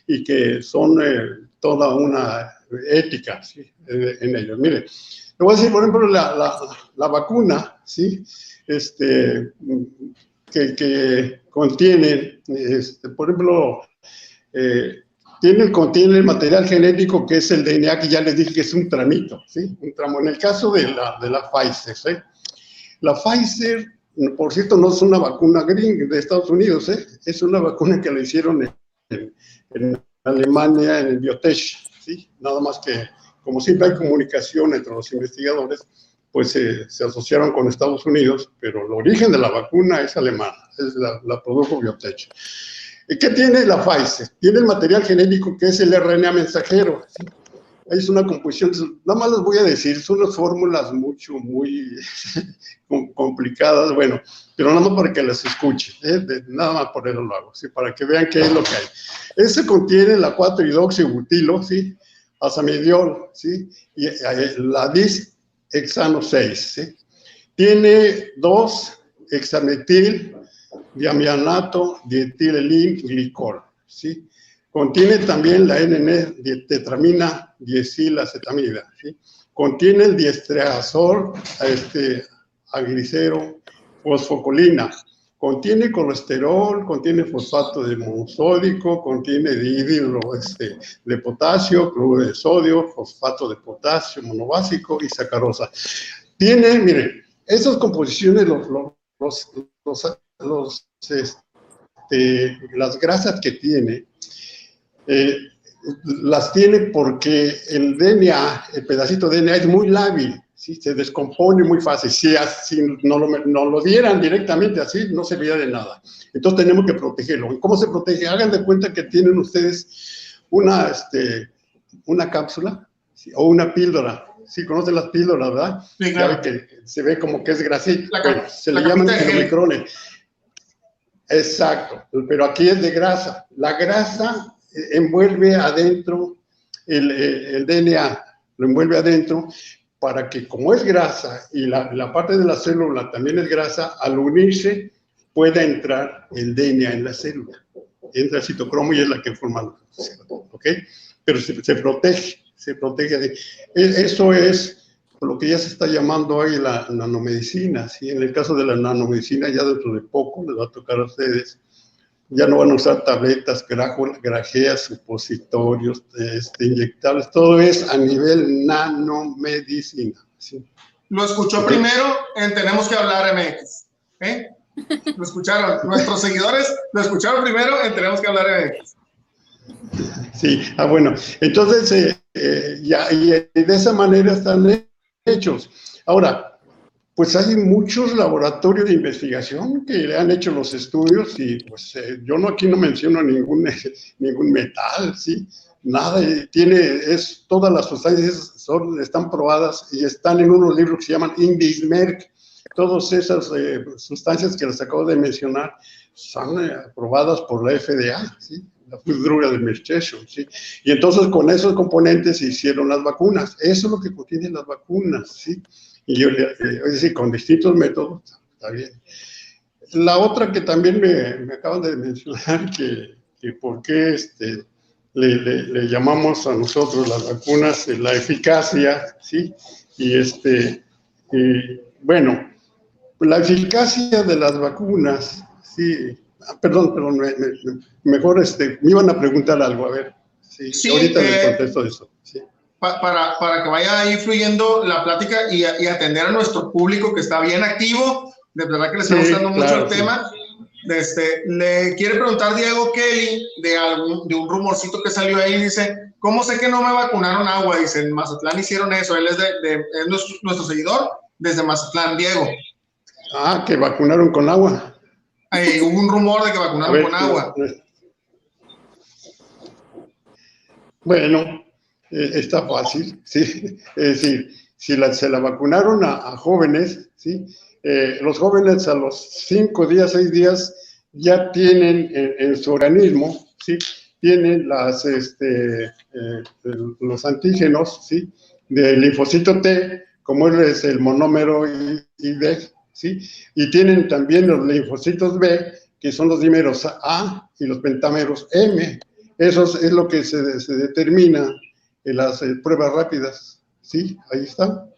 Speaker 3: y que son eh, toda una ética ¿sí? en ellos. Mire, le voy a decir, por ejemplo, la, la, la vacuna, ¿sí? Este, que, que contiene, este, por ejemplo, eh, tiene, contiene el material genético que es el DNA, que ya les dije que es un tramito, ¿sí? Un tramo. En el caso de la, de la Pfizer, ¿sí? La Pfizer, por cierto, no es una vacuna green de Estados Unidos, ¿eh? Es una vacuna que le hicieron en, en Alemania, en el Biotech, ¿sí? Nada más que, como siempre hay comunicación entre los investigadores, pues se asociaron con Estados Unidos, pero el origen de la vacuna es alemana, es la, la produjo Biotech. ¿Y qué tiene la Pfizer? Tiene el material genético que es el RNA mensajero. ¿sí? es una composición, nada más les voy a decir, son unas fórmulas mucho, muy complicadas, bueno, pero nada más para que las escuchen, ¿eh? nada más por eso lo hago, ¿sí? para que vean qué es lo que hay. Ese contiene la 4-hidroxibutilo, ¿sí? Asamidiol, ¿sí? Y eh, la dis hexano 6, ¿sí? Tiene dos hexametil diamianato dietilenglicol, ¿sí? contiene también la NN-tetramina diesilacetamida, ¿sí? contiene el diestreazol este, aglicero fosfocolina, contiene colesterol, contiene fosfato de monosódico, contiene dihidro este, de potasio, cloruro de sodio, fosfato de potasio monobásico y sacarosa. Tiene, miren, esas composiciones, los, los, los, este, las grasas que tiene, eh, las tiene porque el DNA, el pedacito de DNA es muy lábil, ¿sí? se descompone muy fácil. Si, no, lo, no, lo, dieran directamente así, no serviría de nada. Entonces tenemos que protegerlo. ¿Cómo se protege? Hagan de cuenta que tienen ustedes una, este, una cápsula o una píldora. Sí, conocen las píldoras, ¿verdad? Sí, claro. que se ve como que es grasita. se le llaman kilomicrones. Exacto, pero aquí es de grasa. La grasa envuelve adentro el, DNA, lo envuelve adentro para que como es grasa y la, parte de la célula también es grasa, al unirse pueda entrar el DNA en la célula. Entra el citocromo y es la que forma los ¿ok? Pero se, protege, se protege de... Eso es lo que ya se está llamando hoy la nanomedicina, ¿sí? En el caso de la nanomedicina, ya dentro de poco les va a tocar a ustedes ya no van a usar tabletas, grajeas, supositorios, este, inyectables, todo es a nivel nanomedicina.
Speaker 1: Lo escuchó primero en Tenemos que hablar MX. ¿eh? Lo escucharon, nuestros seguidores lo escucharon primero en Tenemos que hablar MX.
Speaker 3: Sí, ah, bueno, entonces, eh, eh, ya, y de esa manera están hechos. Ahora, pues hay muchos laboratorios de investigación que han hecho los estudios y pues eh, yo no aquí no menciono ningún, ningún metal, ¿sí? Nada, tiene, es, todas las sustancias son, están probadas y están en unos libros que se llaman Indismerc. Todas esas eh, sustancias que les acabo de mencionar son eh, aprobadas por la FDA, ¿sí? la Food Drug Administration, ¿sí? Y entonces con esos componentes se hicieron las vacunas. Eso es lo que contienen las vacunas, ¿sí? Y yo, es decir, con distintos métodos, está bien. La otra que también me, me acaban de mencionar, que, que por qué este, le, le, llamamos a nosotros las vacunas la eficacia, ¿sí? Y este, y, bueno, la eficacia de las vacunas, sí, ah, perdón, perdón, mejor este, me iban a preguntar algo, a ver, sí, sí ahorita eh, les contesto eso, sí
Speaker 1: para, para, que vaya ahí fluyendo la plática y, y, atender a nuestro público que está bien activo. De verdad que le está gustando mucho el tema. Este, le quiere preguntar Diego Kelly de, algún, de un rumorcito que salió ahí. Dice: ¿Cómo sé que no me vacunaron agua? Dice: En Mazatlán hicieron eso. Él es, de, de es nuestro, nuestro, seguidor desde Mazatlán, Diego.
Speaker 3: Ah, que vacunaron con agua.
Speaker 1: hubo un rumor de que vacunaron con agua.
Speaker 3: Bueno, eh, está fácil, ¿sí? Es decir, si se la vacunaron a, jóvenes, ¿sí? Eh, los jóvenes a los 5 días, 6 días ya tienen en, su organismo, ¿sí? Tienen las, este, eh, los antígenos, ¿sí? Del linfocito T, como es el monómero ID, ¿sí? Y tienen también los linfocitos B, que son los dímeros A y los pentámeros M. Eso es lo que se, se determina en las eh, pruebas rápidas. Sí, ahí están.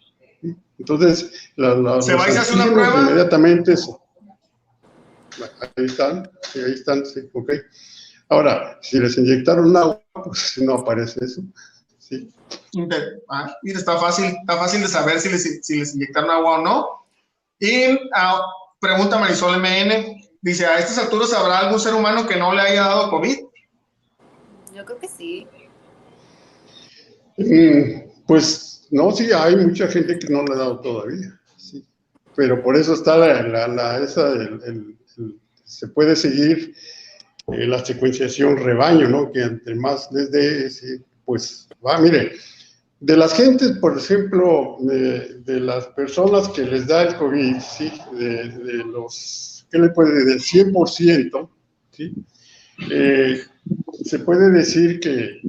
Speaker 3: Entonces, la,
Speaker 1: ¿se va a hacer una prueba?
Speaker 3: Inmediatamente, ahí están, sí, ahí están, sí, ok. Ahora, si les inyectaron agua, pues no aparece eso. Sí.
Speaker 1: Ah, mira, está fácil, está fácil de saber si les, si les inyectaron agua o no. Y ah, pregunta Marisol MN, dice, ¿a estas alturas habrá algún ser humano que no le haya dado COVID?
Speaker 2: Yo creo que sí.
Speaker 3: Mm, pues no, sí, hay mucha gente que no le ha dado todavía, sí. pero por eso está la, la, esa, se puede seguir eh, la secuenciación rebaño, ¿no? Que entre más desde, pues va, mire, de las gentes, por ejemplo, de, las personas que les da el COVID, ¿sí? De, los, ¿qué le puede decir? Del 100%, ¿sí? Eh, se puede decir que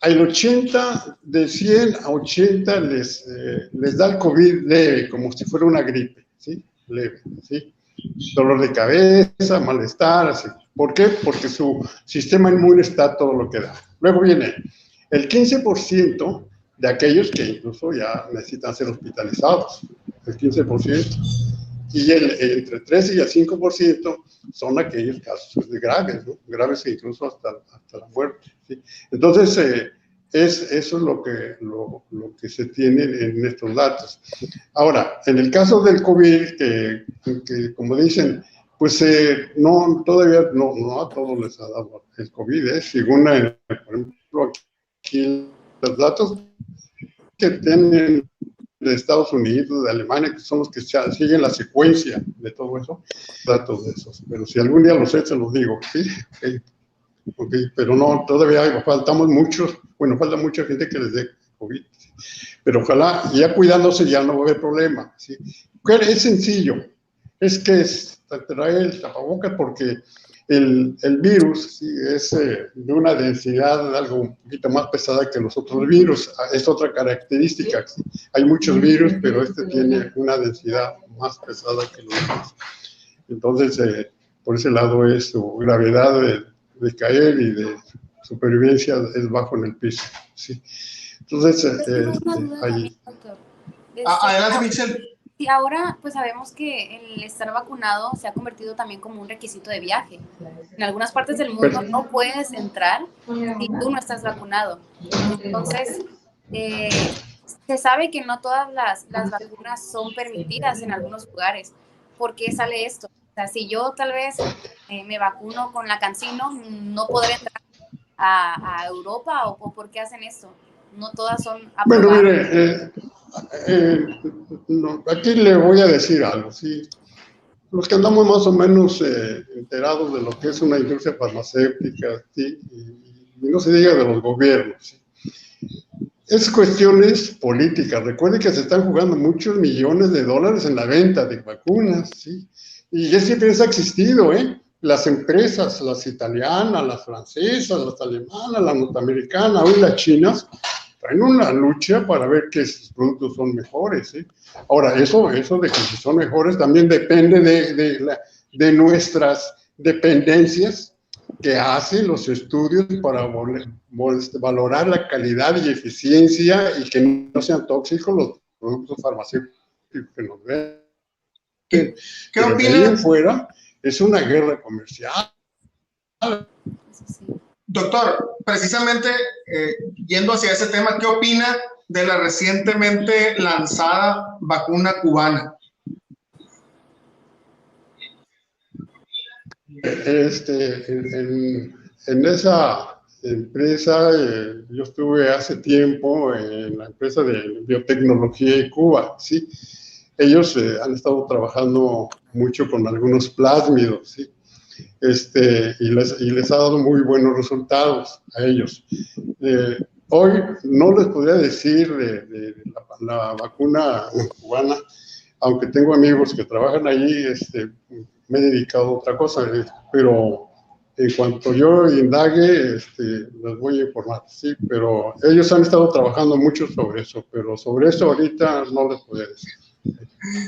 Speaker 3: al 80, de 100 a 80 les, eh, les da el COVID leve, como si fuera una gripe, ¿sí? Leve, ¿sí? dolor de cabeza, malestar, así. ¿Por qué? Porque su sistema inmune está todo lo que da. Luego viene el 15% de aquellos que incluso ya necesitan ser hospitalizados, el 15%. Y el, entre 13 y el 5% son aquellos casos graves, ¿no? graves e incluso hasta, hasta la muerte. ¿sí? Entonces, eh, es, eso es lo que, lo, lo, que se tiene en estos datos. Ahora, en el caso del COVID, que, que como dicen, pues eh, no, todavía no, no, a todos les ha dado el COVID, ¿eh? según, eh, por ejemplo, aquí los datos que tienen de Estados Unidos, de Alemania, que son los que siguen la secuencia de todo eso, datos de esos. Pero si algún día los sé, se los digo, ¿sí? Okay. Pero no, todavía faltamos muchos, bueno, falta mucha gente que les dé COVID. Pero ojalá, ya cuidándose ya no va a haber problema, ¿sí? Es sencillo, es que es traer el tapabocas porque el, el virus ¿sí? es eh, de una densidad algo un poquito más pesada que los otros virus. Es otra característica. ¿sí? Hay muchos virus, pero este tiene una densidad más pesada que los otros. Entonces, eh, por ese lado es su gravedad de, de, caer y de supervivencia es bajo en el piso. ¿sí? Entonces, eh, este, ahí.
Speaker 1: Adelante, Michelle.
Speaker 2: Y ahora pues sabemos que el estar vacunado se ha convertido también como un requisito de viaje. En algunas partes del mundo no puedes entrar si tú no estás vacunado. Entonces, eh, se sabe que no todas las, las, vacunas son permitidas en algunos lugares. ¿Por qué sale esto? O sea, si yo tal vez eh, me vacuno con la cancino, no podré entrar a, a Europa o, o, por qué hacen esto. No todas son
Speaker 3: aprobadas. Bueno, mire, eh, eh, no, aquí le voy a decir algo, sí. Los que andamos más o menos eh, enterados de lo que es una industria farmacéutica, y, no se diga de los gobiernos, ¿sí? es cuestiones políticas. Recuerde que se están jugando muchos millones de dólares en la venta de vacunas, ¿sí? y ya siempre ha existido, ¿eh? Las empresas, las italianas, las francesas, las alemanas, las norteamericanas, hoy las chinas, en una lucha para ver que sus productos son mejores. ¿sí? Ahora, eso, eso de que si son mejores también depende de, de, la, de nuestras dependencias que hacen los estudios para valorar la calidad y eficiencia y que no sean tóxicos los productos farmacéuticos que nos ven.
Speaker 1: ¿Qué, qué opinas?
Speaker 3: fuera es una guerra comercial.
Speaker 1: Doctor, precisamente eh, yendo hacia ese tema, ¿qué opina de la recientemente lanzada vacuna cubana?
Speaker 3: Este, en, esa empresa, eh, yo estuve hace tiempo en la empresa de biotecnología de Cuba, ¿sí? Ellos eh, han estado trabajando mucho con algunos plásmidos, ¿sí? Este, y, les, ha dado muy buenos resultados a ellos. Eh, hoy no les podría decir de, la, vacuna cubana, aunque tengo amigos que trabajan allí, este, me he dedicado a otra cosa, eh, pero en cuanto yo indague, este, les voy a informar, sí, pero ellos han estado trabajando mucho sobre eso, pero sobre eso ahorita no les podría decir.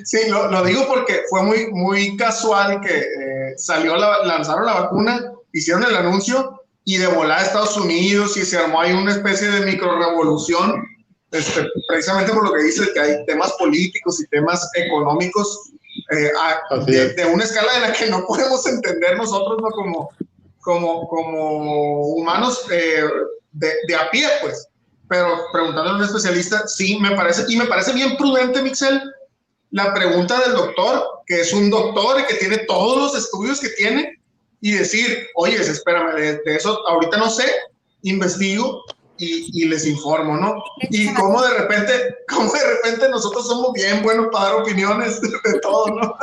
Speaker 1: Sí, lo, lo, digo porque fue muy, muy casual que eh, salió, la, lanzaron la vacuna, hicieron el anuncio y de volada a Estados Unidos y se armó ahí una especie de micro revolución, este, precisamente por lo que dice que hay temas políticos y temas económicos eh, a, de, de, una escala de la que no podemos entender nosotros ¿no? como, como, como humanos eh, de, de, a pie, pues. Pero preguntándole a un especialista, sí, me parece, y me parece bien prudente, Mixel, la pregunta del doctor, que es un doctor y que tiene todos los estudios que tiene, y decir, oye, espérame, de, de eso ahorita no sé, investigo y, y, les informo, ¿no? Y cómo de repente, cómo de repente nosotros somos bien buenos para dar opiniones de, todo, ¿no?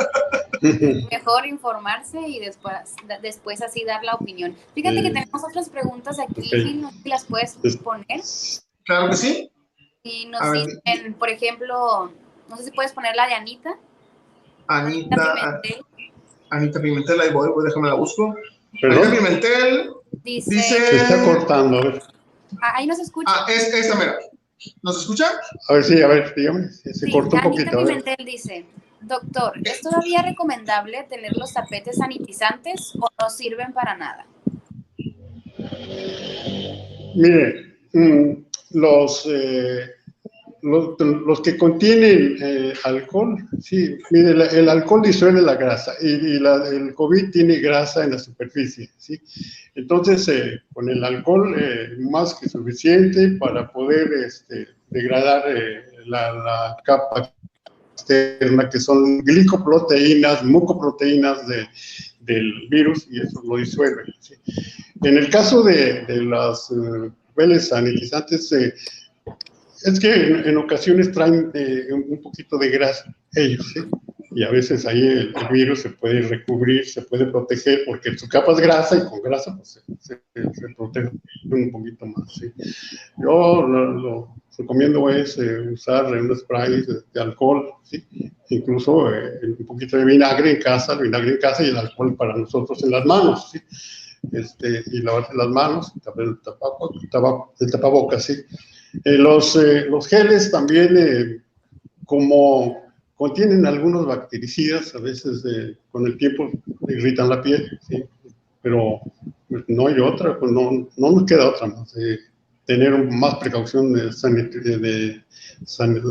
Speaker 2: Mejor informarse y después, después así dar la opinión. Fíjate que tenemos otras preguntas aquí, okay. no si las puedes poner.
Speaker 1: Claro que sí.
Speaker 2: Y nos dicen, por ejemplo, no sé si puedes poner la de Anita.
Speaker 1: Anita, Anita Pimentel. Anita Pimentel, ahí voy, voy déjame la busco. ¿Perdón? Anita Pimentel
Speaker 2: dice...
Speaker 3: dice... Se está cortando.
Speaker 2: Ah, ahí nos escucha.
Speaker 1: Ah, es, esta, mira. ¿Nos escucha?
Speaker 3: A ver, sí, a ver, dígame. Se sí, cortó un
Speaker 2: Anita
Speaker 3: poquito.
Speaker 2: Anita Pimentel dice, Doctor, ¿es todavía recomendable tener los tapetes sanitizantes o no sirven para nada?
Speaker 3: Mire, mm, los, eh, los, que contienen eh, alcohol, sí, mire, el alcohol disuelve la grasa y, el COVID tiene grasa en la superficie, ¿sí? Entonces, eh, con el alcohol más que suficiente para poder este, degradar la, la, capa externa, que son glicoproteínas, mucoproteínas de, del virus, y eso lo disuelve. En el caso de, de las uh, sanitizantes, eh, es que en, ocasiones traen eh, un poquito de grasa ellos, y a veces ahí el, virus se puede recubrir, se puede proteger, porque su capa es grasa y con grasa pues, se, protege un poquito más. ¿sí? Yo lo, recomiendo es eh, usar un spray de, alcohol, ¿sí? incluso eh, un poquito de vinagre en casa, el vinagre en casa y el alcohol para nosotros en las manos. ¿sí? Este, y lavarse las manos, el, el tapabocas, ¿sí? Eh, los, los geles también, como Contienen algunos bactericidas, a veces con el tiempo irritan la piel, ¿sí? pero pues, no hay otra, pues no, no nos queda otra más. tener más precaución de, de,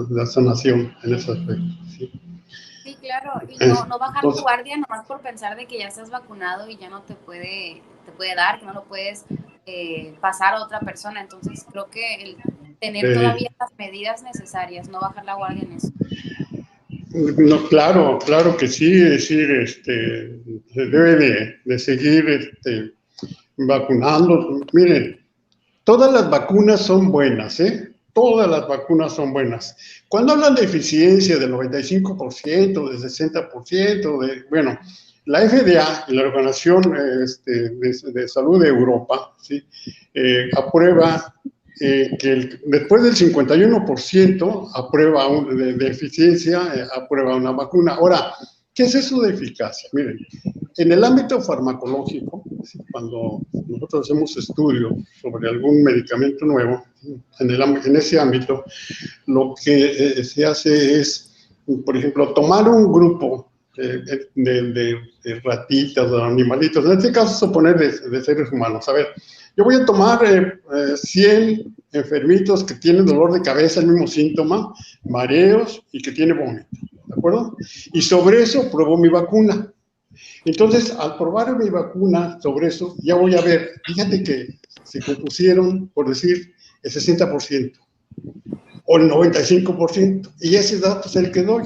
Speaker 3: la sanación en ese aspecto.
Speaker 2: ¿sí? Sí, claro, y no, no bajar tu guardia nomás por pensar de que ya estás vacunado y ya no te puede, te puede dar, que no lo puedes eh, pasar a otra persona. Entonces creo que el tener todavía las medidas necesarias, no bajar la guardia en eso.
Speaker 3: No, claro, claro que sí, es decir, este, se debe de, seguir este, vacunando. Miren, todas las vacunas son buenas, ¿eh? Todas las vacunas son buenas. Cuando hablan de eficiencia del 95%, del 60%, de, bueno, la FDA, la Organización este, de, Salud de Europa, ¿sí? Eh, aprueba eh, que después del 51% aprueba de, eficiencia, eh, aprueba una vacuna. Ahora, ¿qué es eso de eficacia? Miren, en el ámbito farmacológico, cuando nosotros hacemos estudios sobre algún medicamento nuevo, en, el, en ese ámbito, lo que eh, se hace es, por ejemplo, tomar un grupo de, de, ratitas o animalitos, en este caso suponer de, seres humanos. A ver, yo voy a tomar 100 eh, enfermitos que tienen dolor de cabeza, el mismo síntoma, mareos y que tiene vómito, ¿de acuerdo? Y sobre eso pruebo mi vacuna. Entonces, al probar mi vacuna sobre eso, ya voy a ver, fíjate que se compusieron, por decir, el 60% o el 95%, y ese dato es el que doy.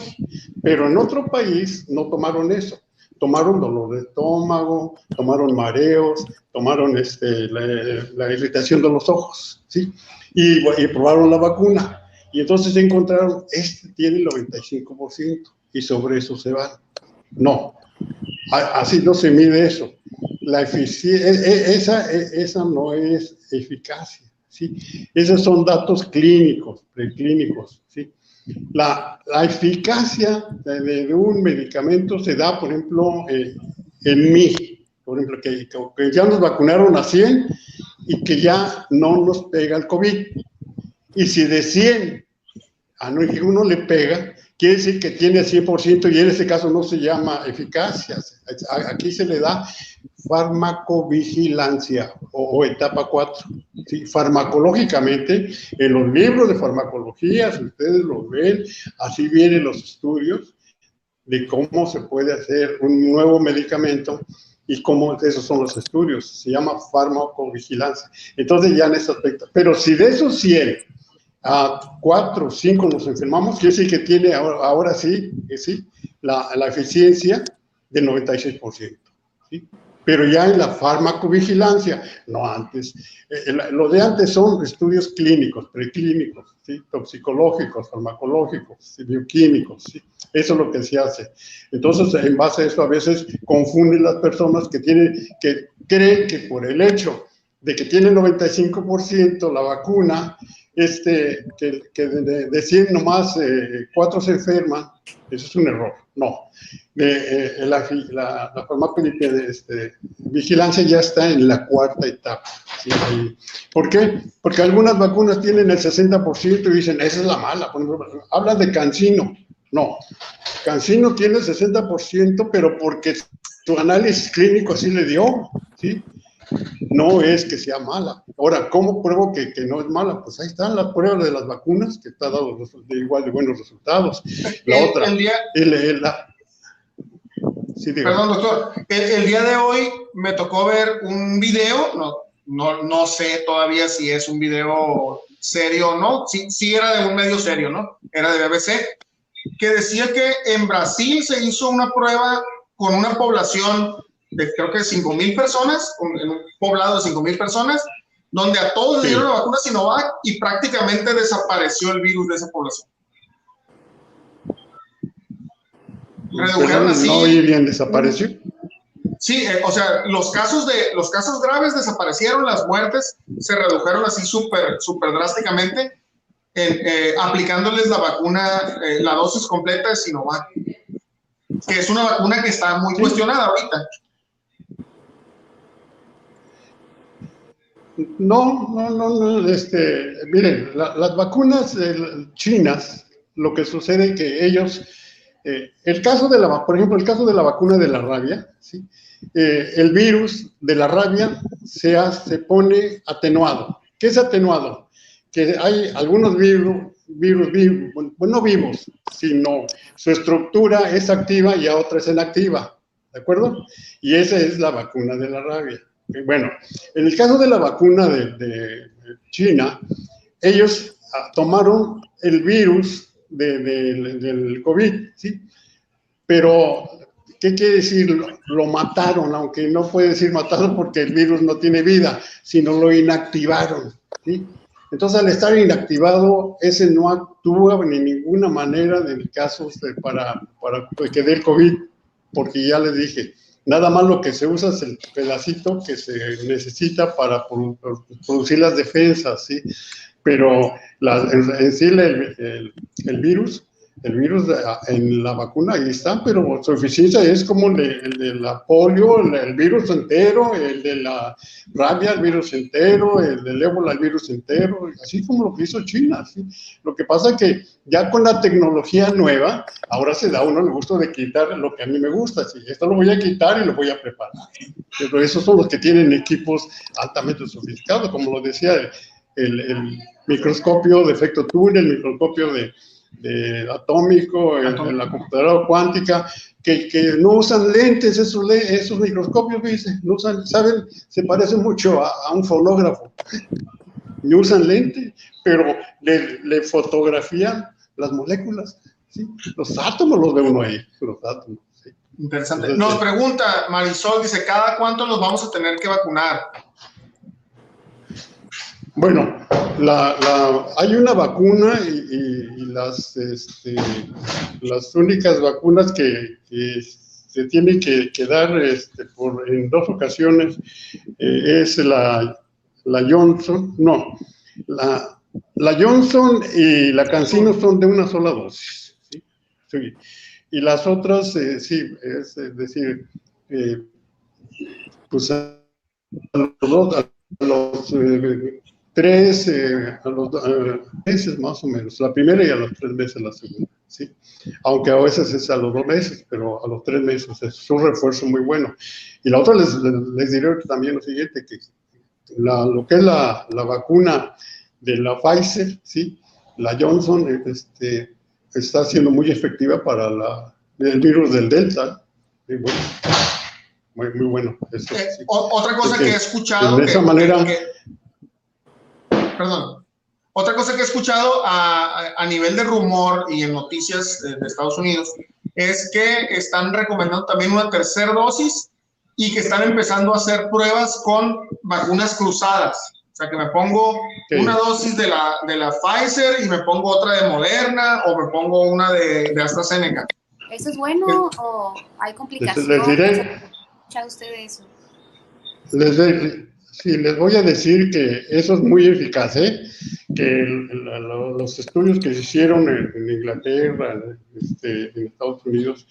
Speaker 3: Pero en otro país no tomaron eso. Tomaron dolor de estómago, tomaron mareos, tomaron este, la, irritación de los ojos, ¿sí? Y, probaron la vacuna. Y entonces encontraron, este tiene el 95%, y sobre eso se van. No, así no se mide eso. La e, e, esa, e, esa no es eficacia. ¿Sí? Esos son datos clínicos, preclínicos, ¿sí? La, la eficacia de, un medicamento se da, por ejemplo, eh, en mí, por ejemplo, que, que, ya nos vacunaron a 100 y que ya no nos pega el COVID. Y si de 100 a uno le pega, quiere decir que tiene 100% y en ese caso no se llama eficacia. Aquí se le da farmacovigilancia o, etapa 4. ¿sí? Farmacológicamente, en los libros de farmacología, si ustedes lo ven, así vienen los estudios de cómo se puede hacer un nuevo medicamento y cómo esos son los estudios. Se llama farmacovigilancia. Entonces ya en ese aspecto. Pero si de esos 100 a 4 o 5 nos enfermamos, quiere decir que tiene ahora, sí, sí la, la eficiencia del 96%. ¿sí? pero ya en la farmacovigilancia, no antes. Eh, lo de antes son estudios clínicos, preclínicos, ¿sí? toxicológicos, farmacológicos, bioquímicos, ¿sí? eso es lo que se hace. Entonces, en base a eso, a veces confunden las personas que, tienen, que creen que por el hecho de que tienen 95% la vacuna, este, que, que de, de, 100 nomás eh, 4 se enferman, eso es un error. No. Eh, la, la, la este, vigilancia ya está en la cuarta etapa. ¿Por qué? Porque algunas vacunas tienen el 60% y dicen, esa es la mala. hablan de cancino. No. Cancino tiene el 60%, pero porque tu análisis clínico así le dio, ¿sí? No es que sea mala. Ahora, ¿cómo pruebo que, que no es mala? Pues ahí están las pruebas de las vacunas, que está dado de igual de buenos resultados. La
Speaker 1: El-
Speaker 3: otra,
Speaker 1: el día-
Speaker 3: el- el- la- sí, diga.
Speaker 1: Perdón, doctor. El, el día de hoy me tocó ver un video, no, no, no sé todavía si es un video serio o no, sí, sí era de un medio serio, ¿no? Era de BBC, que decía que en Brasil se hizo una prueba con una población de creo que 5 mil personas, un- en un poblado de 5 mil personas, donde a todos
Speaker 3: Sí.
Speaker 1: dieron la vacuna Sinovac y prácticamente desapareció el virus de esa población. Redujeron así.
Speaker 3: no oí bien, desapareció.
Speaker 1: Sí, eh, o sea, los casos de los casos graves desaparecieron, las muertes se redujeron así súper súper drásticamente, en, eh, aplicándoles la vacuna, eh, la dosis completa de Sinovac, que es una vacuna que está muy
Speaker 3: Sí.
Speaker 1: cuestionada ahorita.
Speaker 3: No, no, no, no, este, miren, la- las vacunas chinas, lo que sucede que ellos, eh, el caso de la, por ejemplo, el caso de la vacuna de la rabia, ¿sí? Eh, el virus de la rabia se, ha- se pone atenuado. ¿Qué es atenuado? Que hay algunos virus, virus, bueno, no vivos, sino su estructura es activa y a otra es inactiva, ¿de acuerdo? Y esa es la vacuna de la rabia. Bueno, en el caso de la vacuna de, China, ellos ah, tomaron el virus de- de- del COVID, ¿sí? Pero, ¿qué quiere decir? Lo, mataron, aunque no puede decir mataron porque el virus no tiene vida, sino lo inactivaron, ¿sí? Entonces, al estar inactivado, ese no actúa de ninguna manera en casos de- para, para que dé el COVID, porque ya les dije, nada más lo que se usa es el pedacito que se necesita para produ- producir las defensas, ¿sí? Pero la- en, sí el virus, el virus de- en la vacuna ahí está, pero su eficiencia es como el de, el de la polio, el, el virus entero, el de la rabia, el virus entero, el del ébola, el virus entero, así como lo que hizo China. ¿sí? Lo que pasa que ya con la tecnología nueva, ahora se da uno el gusto de quitar lo que a mí me gusta. ¿sí? Esto lo voy a quitar y lo voy a preparar. Pero esos son los que tienen equipos altamente sofisticados, como lo decía el- el microscopio de efecto túnel, el microscopio de, de atómico,
Speaker 1: Atómico.
Speaker 3: la computadora cuántica, que, que no usan lentes, esos, esos microscopios, dice, no usan, ¿saben? Se parece mucho a, a un fonógrafo. No usan lente, pero le, le fotografían las moléculas, ¿sí? Los átomos los ve uno ahí, los átomos. ¿sí?
Speaker 1: Interesante. Nos pregunta Marisol, dice, ¿cada cuánto los vamos a tener que vacunar?
Speaker 3: Bueno, la, la- hay una vacuna y, y- y las, este, las únicas vacunas que, que se tienen que, dar este, por, en dos ocasiones eh, es la, la Johnson, no, la, la Johnson y la Cancino son de una sola dosis. ¿sí? Y las otras, eh, sí, es, es decir, eh, pues a los a los eh, tres, eh, a los meses más o menos, la primera y a los tres meses la segunda, ¿sí? Aunque a veces es a los dos meses, pero a los tres meses es un refuerzo muy bueno. Y la otra les, les, les diré también lo siguiente, que la- lo que es la, la vacuna de la Pfizer, ¿sí? La Johnson, eh, este, está siendo muy efectiva para la, el virus del Delta. Muy bueno. Muy, muy bueno. Eso,
Speaker 1: Eh,
Speaker 3: sí.
Speaker 1: otra cosa
Speaker 3: Porque
Speaker 1: que he escuchado.
Speaker 3: de
Speaker 1: que-
Speaker 3: esa manera-
Speaker 1: que- perdón. Otra cosa que he escuchado a, a- a nivel de rumor y en noticias eh, de Estados Unidos es que están recomendando también una tercera dosis y que están empezando a hacer pruebas con vacunas cruzadas. O sea, que me pongo
Speaker 3: Sí.
Speaker 1: una dosis de la, de la Pfizer y me pongo otra de Moderna o me pongo una de, de AstraZeneca.
Speaker 2: ¿Eso es bueno o hay complicaciones?
Speaker 3: les diré-
Speaker 2: ¿Escucha usted de eso?
Speaker 3: Les, de- sí, les voy a decir que eso es muy eficaz, ¿eh? que los estudios que se hicieron en, Inglaterra, este, en Estados Unidos,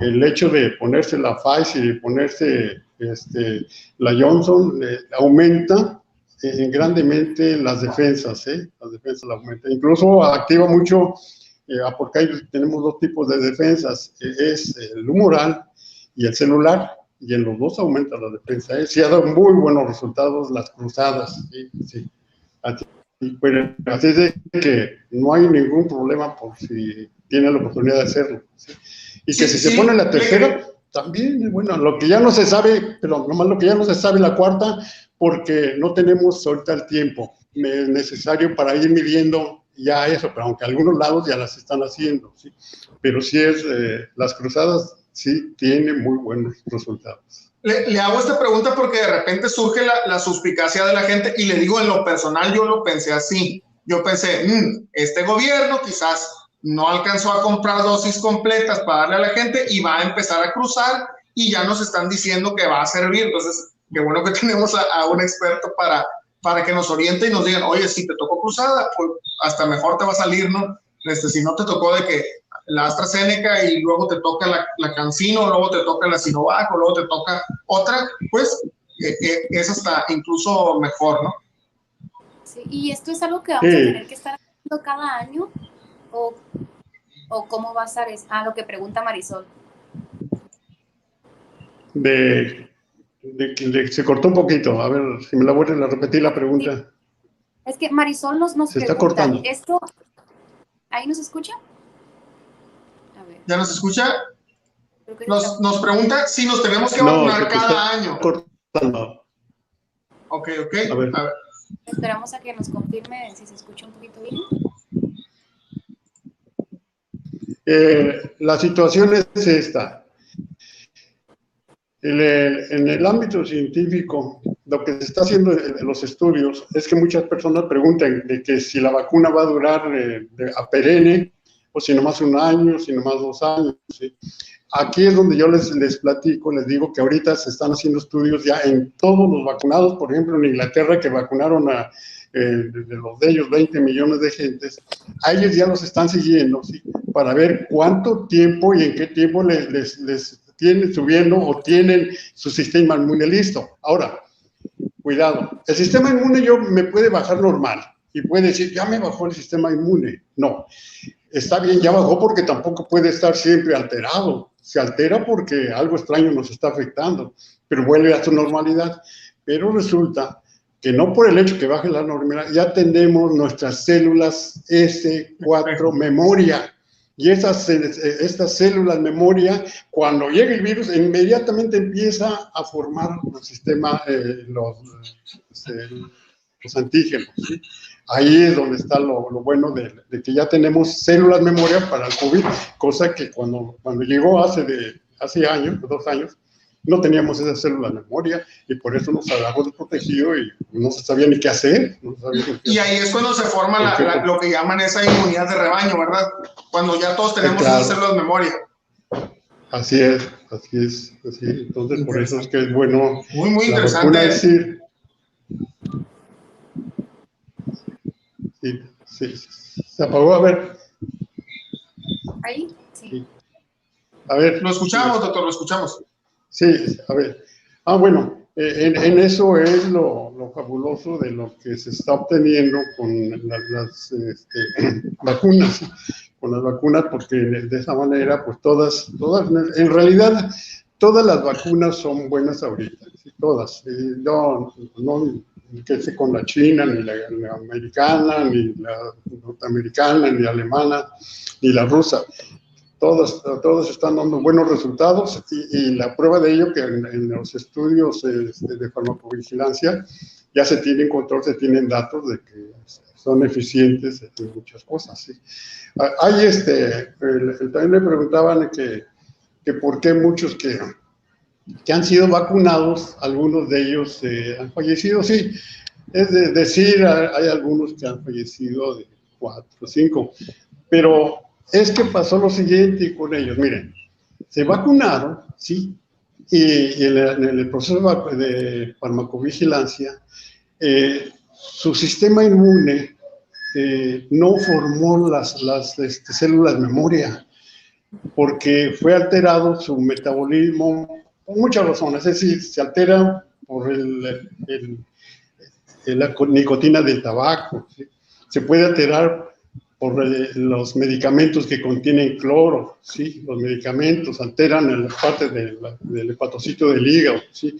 Speaker 3: el hecho de ponerse la Pfizer y ponerse este, la Johnson aumenta eh, grandemente las defensas, ¿eh? las defensas la aumentan. Incluso activa mucho eh, porque ahí tenemos dos tipos de defensas, es el humoral y el celular, y en los dos aumenta la defensa. ¿eh? Sí ha dado muy buenos resultados las cruzadas, sí, sí. Así, así es de que no hay ningún problema por si tiene la oportunidad de hacerlo. Y que si se pone la tercera, también, bueno, lo que ya no se sabe, pero nomás lo que ya no se sabe la cuarta, porque no tenemos ahorita el tiempo necesario para ir midiendo ya eso, pero aunque algunos lados ya las están haciendo, ¿sí? Pero sí es, eh, las cruzadas sí tienen muy buenos resultados.
Speaker 1: Le, hago esta pregunta porque de repente surge la, suspicacia de la gente y le digo en lo personal, yo lo pensé así. Yo pensé, mm, este gobierno quizás no alcanzó a comprar dosis completas para darle a la gente y va a empezar a cruzar y ya nos están diciendo que va a servir. Entonces, qué bueno que tenemos a, a un experto para, para que nos oriente y nos digan, oye, si te tocó cruzada, pues hasta mejor te va a salir, ¿no? Este, si no te tocó de que la AstraZeneca y luego te toca la, la Cancino, luego te toca la Sinovac, o luego te toca otra, pues eh, eh, es hasta incluso mejor, ¿no?
Speaker 2: Sí, y esto es algo que vamos a tener que estar haciendo cada año, o, o cómo va a estar, es, ah, lo que pregunta Marisol.
Speaker 3: De se cortó un poquito. A ver, si me la vuelven a repetir la pregunta.
Speaker 2: Es que Marisol nos, nos
Speaker 3: se está cortando.
Speaker 2: Esto, ¿Ahí nos escucha?
Speaker 1: A ver. ¿Ya nos escucha? Nos, nos, pregunta si nos tenemos que vacunar cada año. Cortando. Ok, ok. A ver.
Speaker 2: Esperamos a que nos confirme si se escucha un poquito bien.
Speaker 3: Eh, la situación es esta en el ámbito científico, lo que se está haciendo en los estudios es que muchas personas preguntan de que si la vacuna va a durar eh, a perenne o si nomás un año, si nomás dos años. Aquí es donde yo les, les platico, les digo que ahorita se están haciendo estudios ya en todos los vacunados, por ejemplo en Inglaterra que vacunaron a eh, de los de ellos 20 millones de gentes, a ellos ya los están siguiendo ¿sí? para ver cuánto tiempo y en qué tiempo les, les, les tienen subiendo o tienen su sistema inmune listo. Ahora, cuidado, el sistema inmune yo me puede bajar normal y puede decir, ya me bajó el sistema inmune. No, está bien, ya bajó porque tampoco puede estar siempre alterado. Se altera porque algo extraño nos está afectando, pero vuelve a su normalidad. Pero resulta que no por el hecho que baje la normalidad, ya tenemos nuestras células S4 memoria y esas, estas células memoria, cuando llega el virus, inmediatamente empieza a formar el sistema, eh, los, este, los, antígenos. Ahí es donde está lo, lo bueno de, de, que ya tenemos células memoria para el COVID, cosa que cuando, cuando llegó hace, de, hace años, dos años, no teníamos esa célula de memoria y por eso nos agarró desprotegido y no se sabía ni qué hacer.
Speaker 1: y ahí es cuando se forma lo que llaman esa inmunidad de rebaño, ¿verdad? Cuando ya todos tenemos esa célula de memoria.
Speaker 3: Así es, así es, así. Entonces, por eso es que es bueno.
Speaker 1: Muy, muy interesante.
Speaker 3: Decir, sí, sí, se apagó, a ver.
Speaker 2: Ahí, sí.
Speaker 3: A ver.
Speaker 1: Lo escuchamos, doctor, lo escuchamos.
Speaker 3: Sí, a ver. Ah, bueno, eh, en, eso es lo, fabuloso de lo que se está obteniendo con las este, vacunas, con las vacunas, porque de esa manera, pues todas, todas, en realidad, todas las vacunas son buenas ahorita, todas. yo no que sé con la china, ni la, la, americana, ni la norteamericana, ni la alemana, ni la rusa todos, todos están dando buenos resultados y, la prueba de ello que en, los estudios este, de farmacovigilancia ya se tienen control, se tienen datos de que son eficientes en muchas cosas. ¿sí? Ah, hay este, también me preguntaban que, que por qué muchos que, que han sido vacunados, algunos de ellos eh, han fallecido, sí. Es decir, hay algunos que han fallecido de cuatro o cinco, pero es que pasó lo siguiente con ellos. Miren, se vacunaron, ¿sí? Y, en, el, proceso de farmacovigilancia, eh, su sistema inmune eh, no formó las, las este, células memoria, porque fue alterado su metabolismo por muchas razones. Es decir, se altera por el, la nicotina del tabaco, se puede alterar por los medicamentos que contienen cloro, ¿sí? Los medicamentos alteran la parte del, del hepatocito del hígado, ¿sí?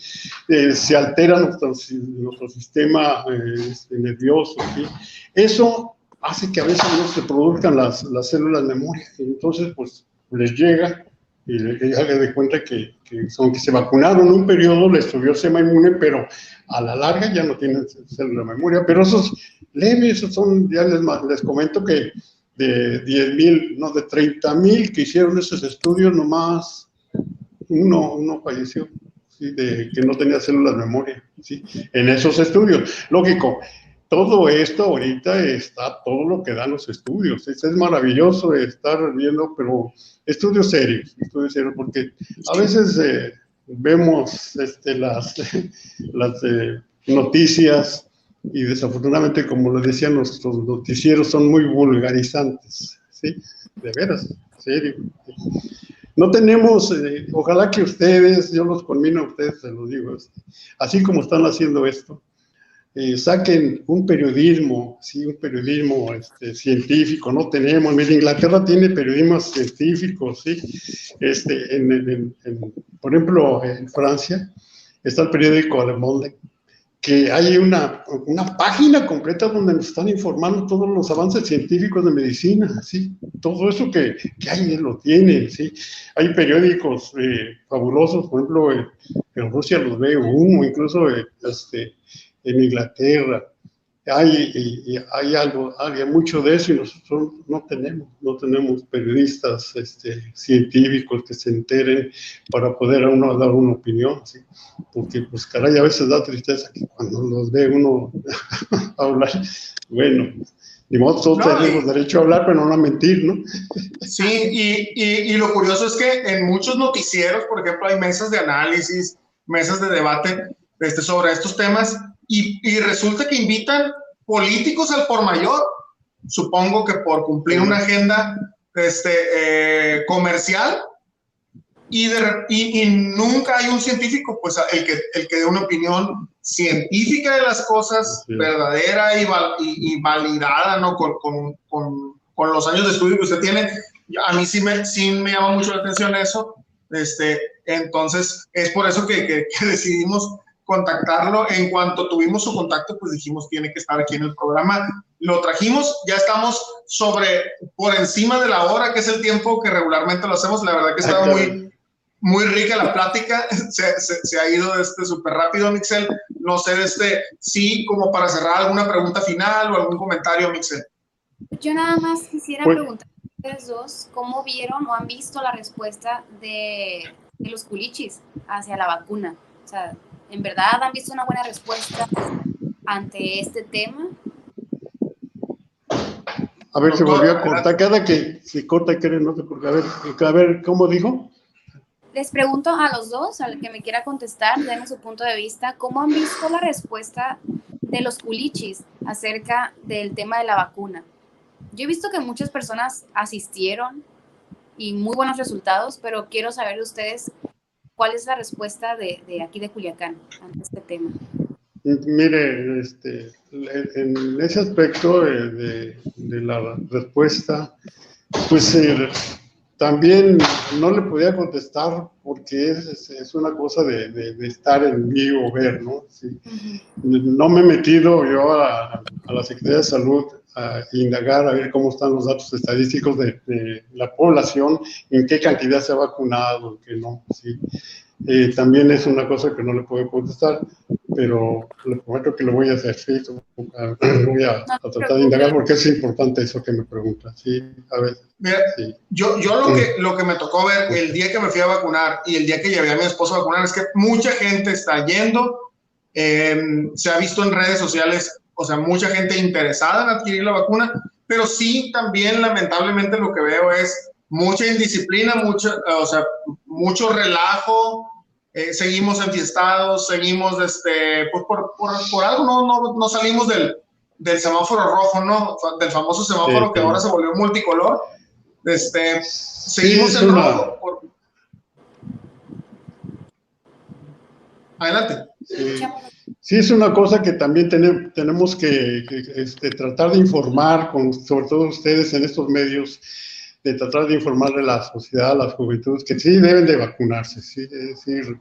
Speaker 3: Eh, se altera nuestro, nuestro sistema este, nervioso, ¿sí? Eso hace que a veces no se produzcan las, las células memoria. Entonces, pues, les llega y ya le de cuenta que, que, aunque se vacunaron un periodo, les subió sistema inmune, pero a la larga ya no tienen célula memoria. Pero esos leves, esos son, ya les, les comento que de 10 mil, no, de 30 mil que hicieron esos estudios, nomás uno, uno falleció, ¿sí? de que no tenía células memoria, ¿sí? en esos estudios. Lógico, todo esto ahorita está todo lo que dan los estudios. Es, es maravilloso estar viendo, pero estudios serios, estudios serios, porque a veces eh, vemos este, las, las eh, noticias y desafortunadamente, como lo decían nuestros noticieros, son muy vulgarizantes, ¿sí? De veras, serio. No tenemos, eh, ojalá que ustedes, yo los conmino a ustedes, se los digo, así como están haciendo esto, eh, saquen un periodismo, sí, un periodismo este, científico, no tenemos, mira, Inglaterra tiene periodismos científicos, sí, este, en, por ejemplo, en Francia está el periódico Le que hay una, una página completa donde nos están informando todos los avances científicos de medicina, ¿sí? Todo eso que, que hay, lo tienen, ¿sí? Hay periódicos eh, fabulosos, por ejemplo, en Rusia los veo uno, incluso este, en Inglaterra. Hay, hay algo, hay mucho de eso y nosotros no tenemos, no tenemos periodistas este, científicos que se enteren para poder a uno dar una opinión, ¿sí? porque pues caray, a veces da tristeza que cuando los ve uno hablar, bueno, ni modo, todos tenemos derecho a hablar, pero no a mentir, ¿no?
Speaker 1: Sí, y, y, y, lo curioso es que en muchos noticieros, por ejemplo, hay mesas de análisis, mesas de debate este, sobre estos temas, y, resulta que invitan políticos al por mayor, supongo que por cumplir una agenda este, eh, comercial, y, y, nunca hay un científico, pues el que, el que dé una opinión científica de las cosas, verdadera y, y, validada, ¿no? Con, con, con, con, los años de estudio que usted tiene. A mí sí me, sí me llama mucho la atención eso. Este, entonces, es por eso que, que, que decidimos contactarlo. En cuanto tuvimos su contacto, pues dijimos tiene que estar aquí en el programa. Lo trajimos, ya estamos sobre, por encima de la hora, que es el tiempo que regularmente lo hacemos. La verdad que estaba muy, muy rica la plática, se, se, ha ido este súper rápido, Mixel. No sé, este, sí, como para cerrar alguna pregunta final o algún comentario, Mixel.
Speaker 2: Yo nada más quisiera pues, preguntar a ustedes dos, ¿cómo vieron o han visto la respuesta de, de los culichis hacia la vacuna? O sea, ¿En verdad han visto una buena respuesta ante este tema?
Speaker 3: A ver, se volvió a cortar. Cada que se corta, quiere, no sé por qué. A ver, a ver, ¿cómo dijo?
Speaker 2: Les pregunto a los dos, al que me quiera contestar, denme su punto de vista, ¿cómo han visto la respuesta de los culichis acerca del tema de la vacuna? Yo he visto que muchas personas asistieron y muy buenos resultados, pero quiero saber de ustedes ¿Cuál es la respuesta de, de aquí de Culiacán ante este tema?
Speaker 3: Mire, este, en ese aspecto de, de, la respuesta, pues eh, también no le podía contestar porque es, es una cosa de, de, estar en vivo, ver, ¿no? Sí. No me he metido yo a, a, la Secretaría de Salud a indagar, a ver cómo están los datos estadísticos de, la población, en qué cantidad se ha vacunado, en qué no. ¿sí? Eh, también es una cosa que no le puedo contestar, pero le prometo que lo voy a hacer, ¿sí? voy a, tratar de indagar porque es importante eso que me pregunta. Sí, a ver.
Speaker 1: Mira, yo, yo lo, que, lo que me tocó ver el día que me fui a vacunar y el día que llevé a mi esposo a vacunar es que mucha gente está yendo, em, se ha visto en redes sociales o sea, mucha gente interesada en adquirir la vacuna, pero sí también lamentablemente lo que veo es mucha indisciplina, mucho, o sea, mucho relajo, eh, seguimos enfiestados, seguimos, este, pues por, por, por algo no, no, no, salimos del, del semáforo rojo, ¿no? Del famoso semáforo que ahora se volvió multicolor. Este, seguimos en rojo. Adelante.
Speaker 3: Sí, es una cosa que también tenemos que, este, tratar de informar, con, sobre todo ustedes en estos medios, de tratar de informarle a la sociedad, a las juventudes, que sí deben de vacunarse. ¿sí? Es decir,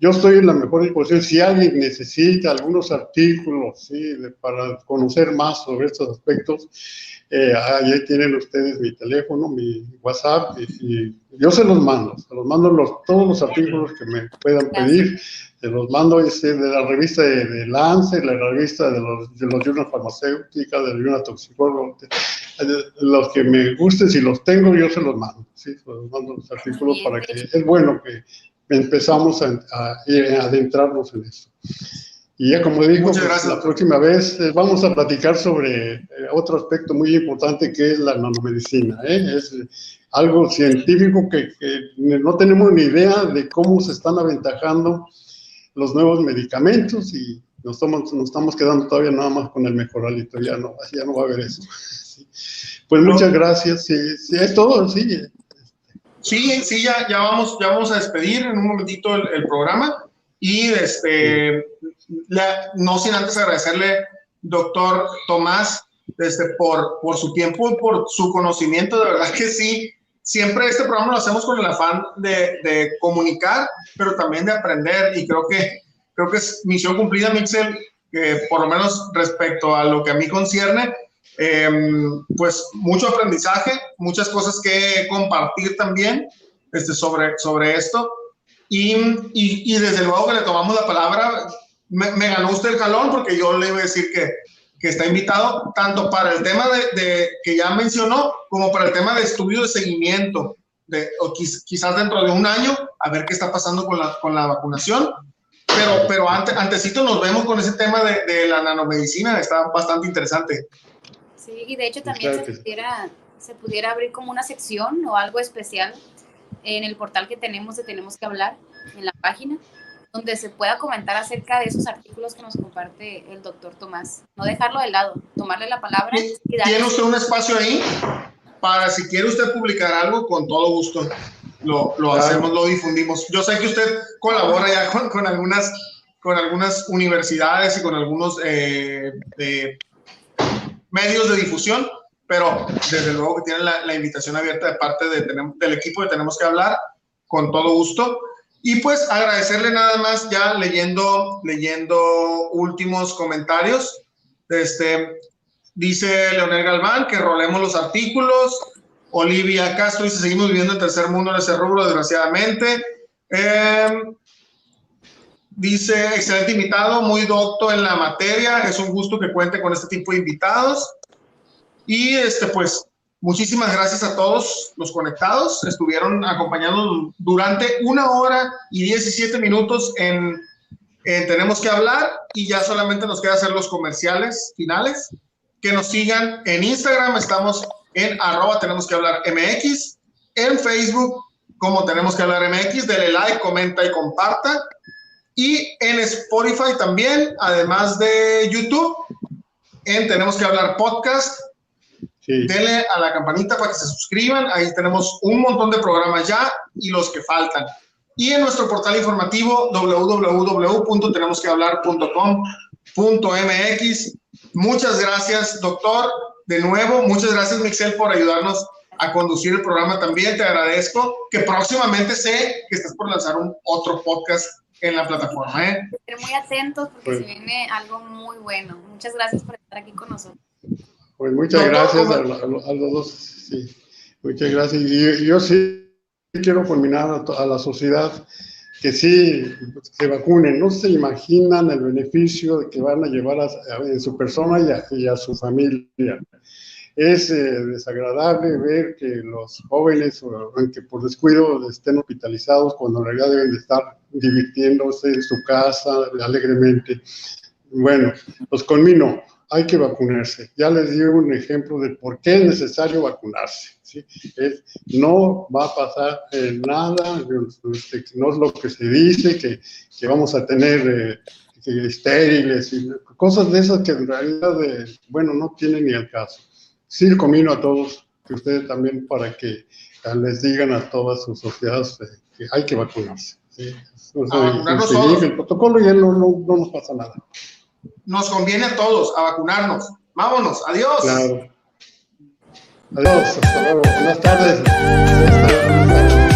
Speaker 3: yo estoy en la mejor disposición. Si alguien necesita algunos artículos ¿sí? para conocer más sobre estos aspectos, eh, ahí tienen ustedes mi teléfono, mi WhatsApp, y, yo se los mando, se los mando los, todos los artículos que me puedan pedir, se los mando de la revista de, Lance, la revista de los, de los Journal Farmacéutica, de la Toxicólogo, los que me gusten, si los tengo, yo se los mando, ¿sí? se los mando los artículos para que, es bueno que empezamos a, a, a adentrarnos en eso. Y ya como digo, pues, la próxima vez eh, vamos a platicar sobre eh, otro aspecto muy importante que es la nanomedicina. ¿eh? Es algo científico que, no tenemos ni idea de cómo se están aventajando los nuevos medicamentos y nos estamos, nos estamos quedando todavía nada más con el mejoralito, ya no, ya no va a haber eso. Pues muchas gracias, sí, es todo, sí.
Speaker 1: Sí, sí, ya, ya, vamos, ya vamos a despedir en un momentito el, el programa. Y este, no sin antes agradecerle, doctor Tomás, este, por, por su tiempo y por su conocimiento. De verdad que sí, siempre este programa lo hacemos con el afán de, de, comunicar, pero también de aprender. Y creo que, creo que es misión cumplida, Mixel, por lo menos respecto a lo que a mí concierne, em, pues mucho aprendizaje, muchas cosas que compartir también este, sobre, sobre esto. Y, y, desde luego que le tomamos la palabra. Me, ganó usted el jalón porque yo le iba a decir que, que está invitado tanto para el tema de, de, que ya mencionó como para el tema de estudio de seguimiento. De, o quizás dentro de un año a ver qué está pasando con la, con la vacunación. Pero, pero antes, antesito nos vemos con ese tema de, de la nanomedicina, está bastante interesante.
Speaker 2: Sí, y de hecho también se, pudiera, se pudiera abrir como una sección o algo especial en el portal que tenemos de Tenemos que hablar, en la página, donde se pueda comentar acerca de esos artículos que nos comparte el doctor Tomás. No dejarlo de lado, tomarle la palabra.
Speaker 1: Y ¿Tiene usted un espacio ahí? Para si quiere usted publicar algo, con todo gusto lo, lo hacemos, lo difundimos. Yo sé que usted colabora ya con, con algunas, con algunas universidades y con algunos eh, medios de difusión pero desde luego que tienen la, invitación abierta de parte de, del equipo de Tenemos que hablar, con todo gusto. Y pues agradecerle nada más ya leyendo, leyendo últimos comentarios. Este, dice Leonel Galván que rolemos los artículos. Olivia Castro dice, seguimos viviendo en tercer mundo en ese rubro, desgraciadamente. Em, dice, excelente invitado, muy docto en la materia. Es un gusto que cuente con este tipo de invitados. Y este, pues, muchísimas gracias a todos los conectados. Estuvieron acompañándonos durante una hora y 17 minutos en, Tenemos que hablar y ya solamente nos queda hacer los comerciales finales. Que nos sigan en Instagram, estamos en arroba tenemos que hablar MX, en Facebook como tenemos que hablar MX, dele like, comenta y comparta. Y en Spotify también, además de YouTube, en Tenemos que hablar podcast Denle a la campanita para que se suscriban. Ahí tenemos un montón de programas ya y los que faltan. Y en nuestro portal informativo www.tenemosquehablar.com.mx. Muchas gracias, doctor. De nuevo, muchas gracias, Mixel, por ayudarnos a conducir el programa también. Te agradezco que próximamente sé que estás por lanzar un otro podcast en la plataforma. ¿eh?
Speaker 2: Muy atentos porque pues se viene algo muy bueno. Muchas gracias por estar aquí con nosotros.
Speaker 3: Pues muchas gracias a, los dos. Sí, muchas gracias. Y yo, sí quiero culminar a, la sociedad que sí se vacunen. No se imaginan el beneficio que van a llevar a, en su persona y a, su familia. Es eh, desagradable ver que los jóvenes, aunque por descuido estén hospitalizados, cuando en realidad deben de estar divirtiéndose en su casa alegremente. Bueno, los conmino hay que vacunarse. Ya les di un ejemplo de por qué es necesario vacunarse. ¿sí? no va a pasar nada, este, no es lo que se dice, que, que vamos a tener eh, estériles y cosas de esas que en realidad, eh, bueno, no tienen ni el caso. Sí, comino a todos, que ustedes también, para que les digan a todas sus sociedades eh, que hay que vacunarse. Sí, vacunarnos todos. El protocolo ya no, no, nos pasa nada.
Speaker 1: Nos conviene a todos a vacunarnos. Vámonos, adiós.
Speaker 3: Claro. Adiós, hasta luego. Buenas tardes.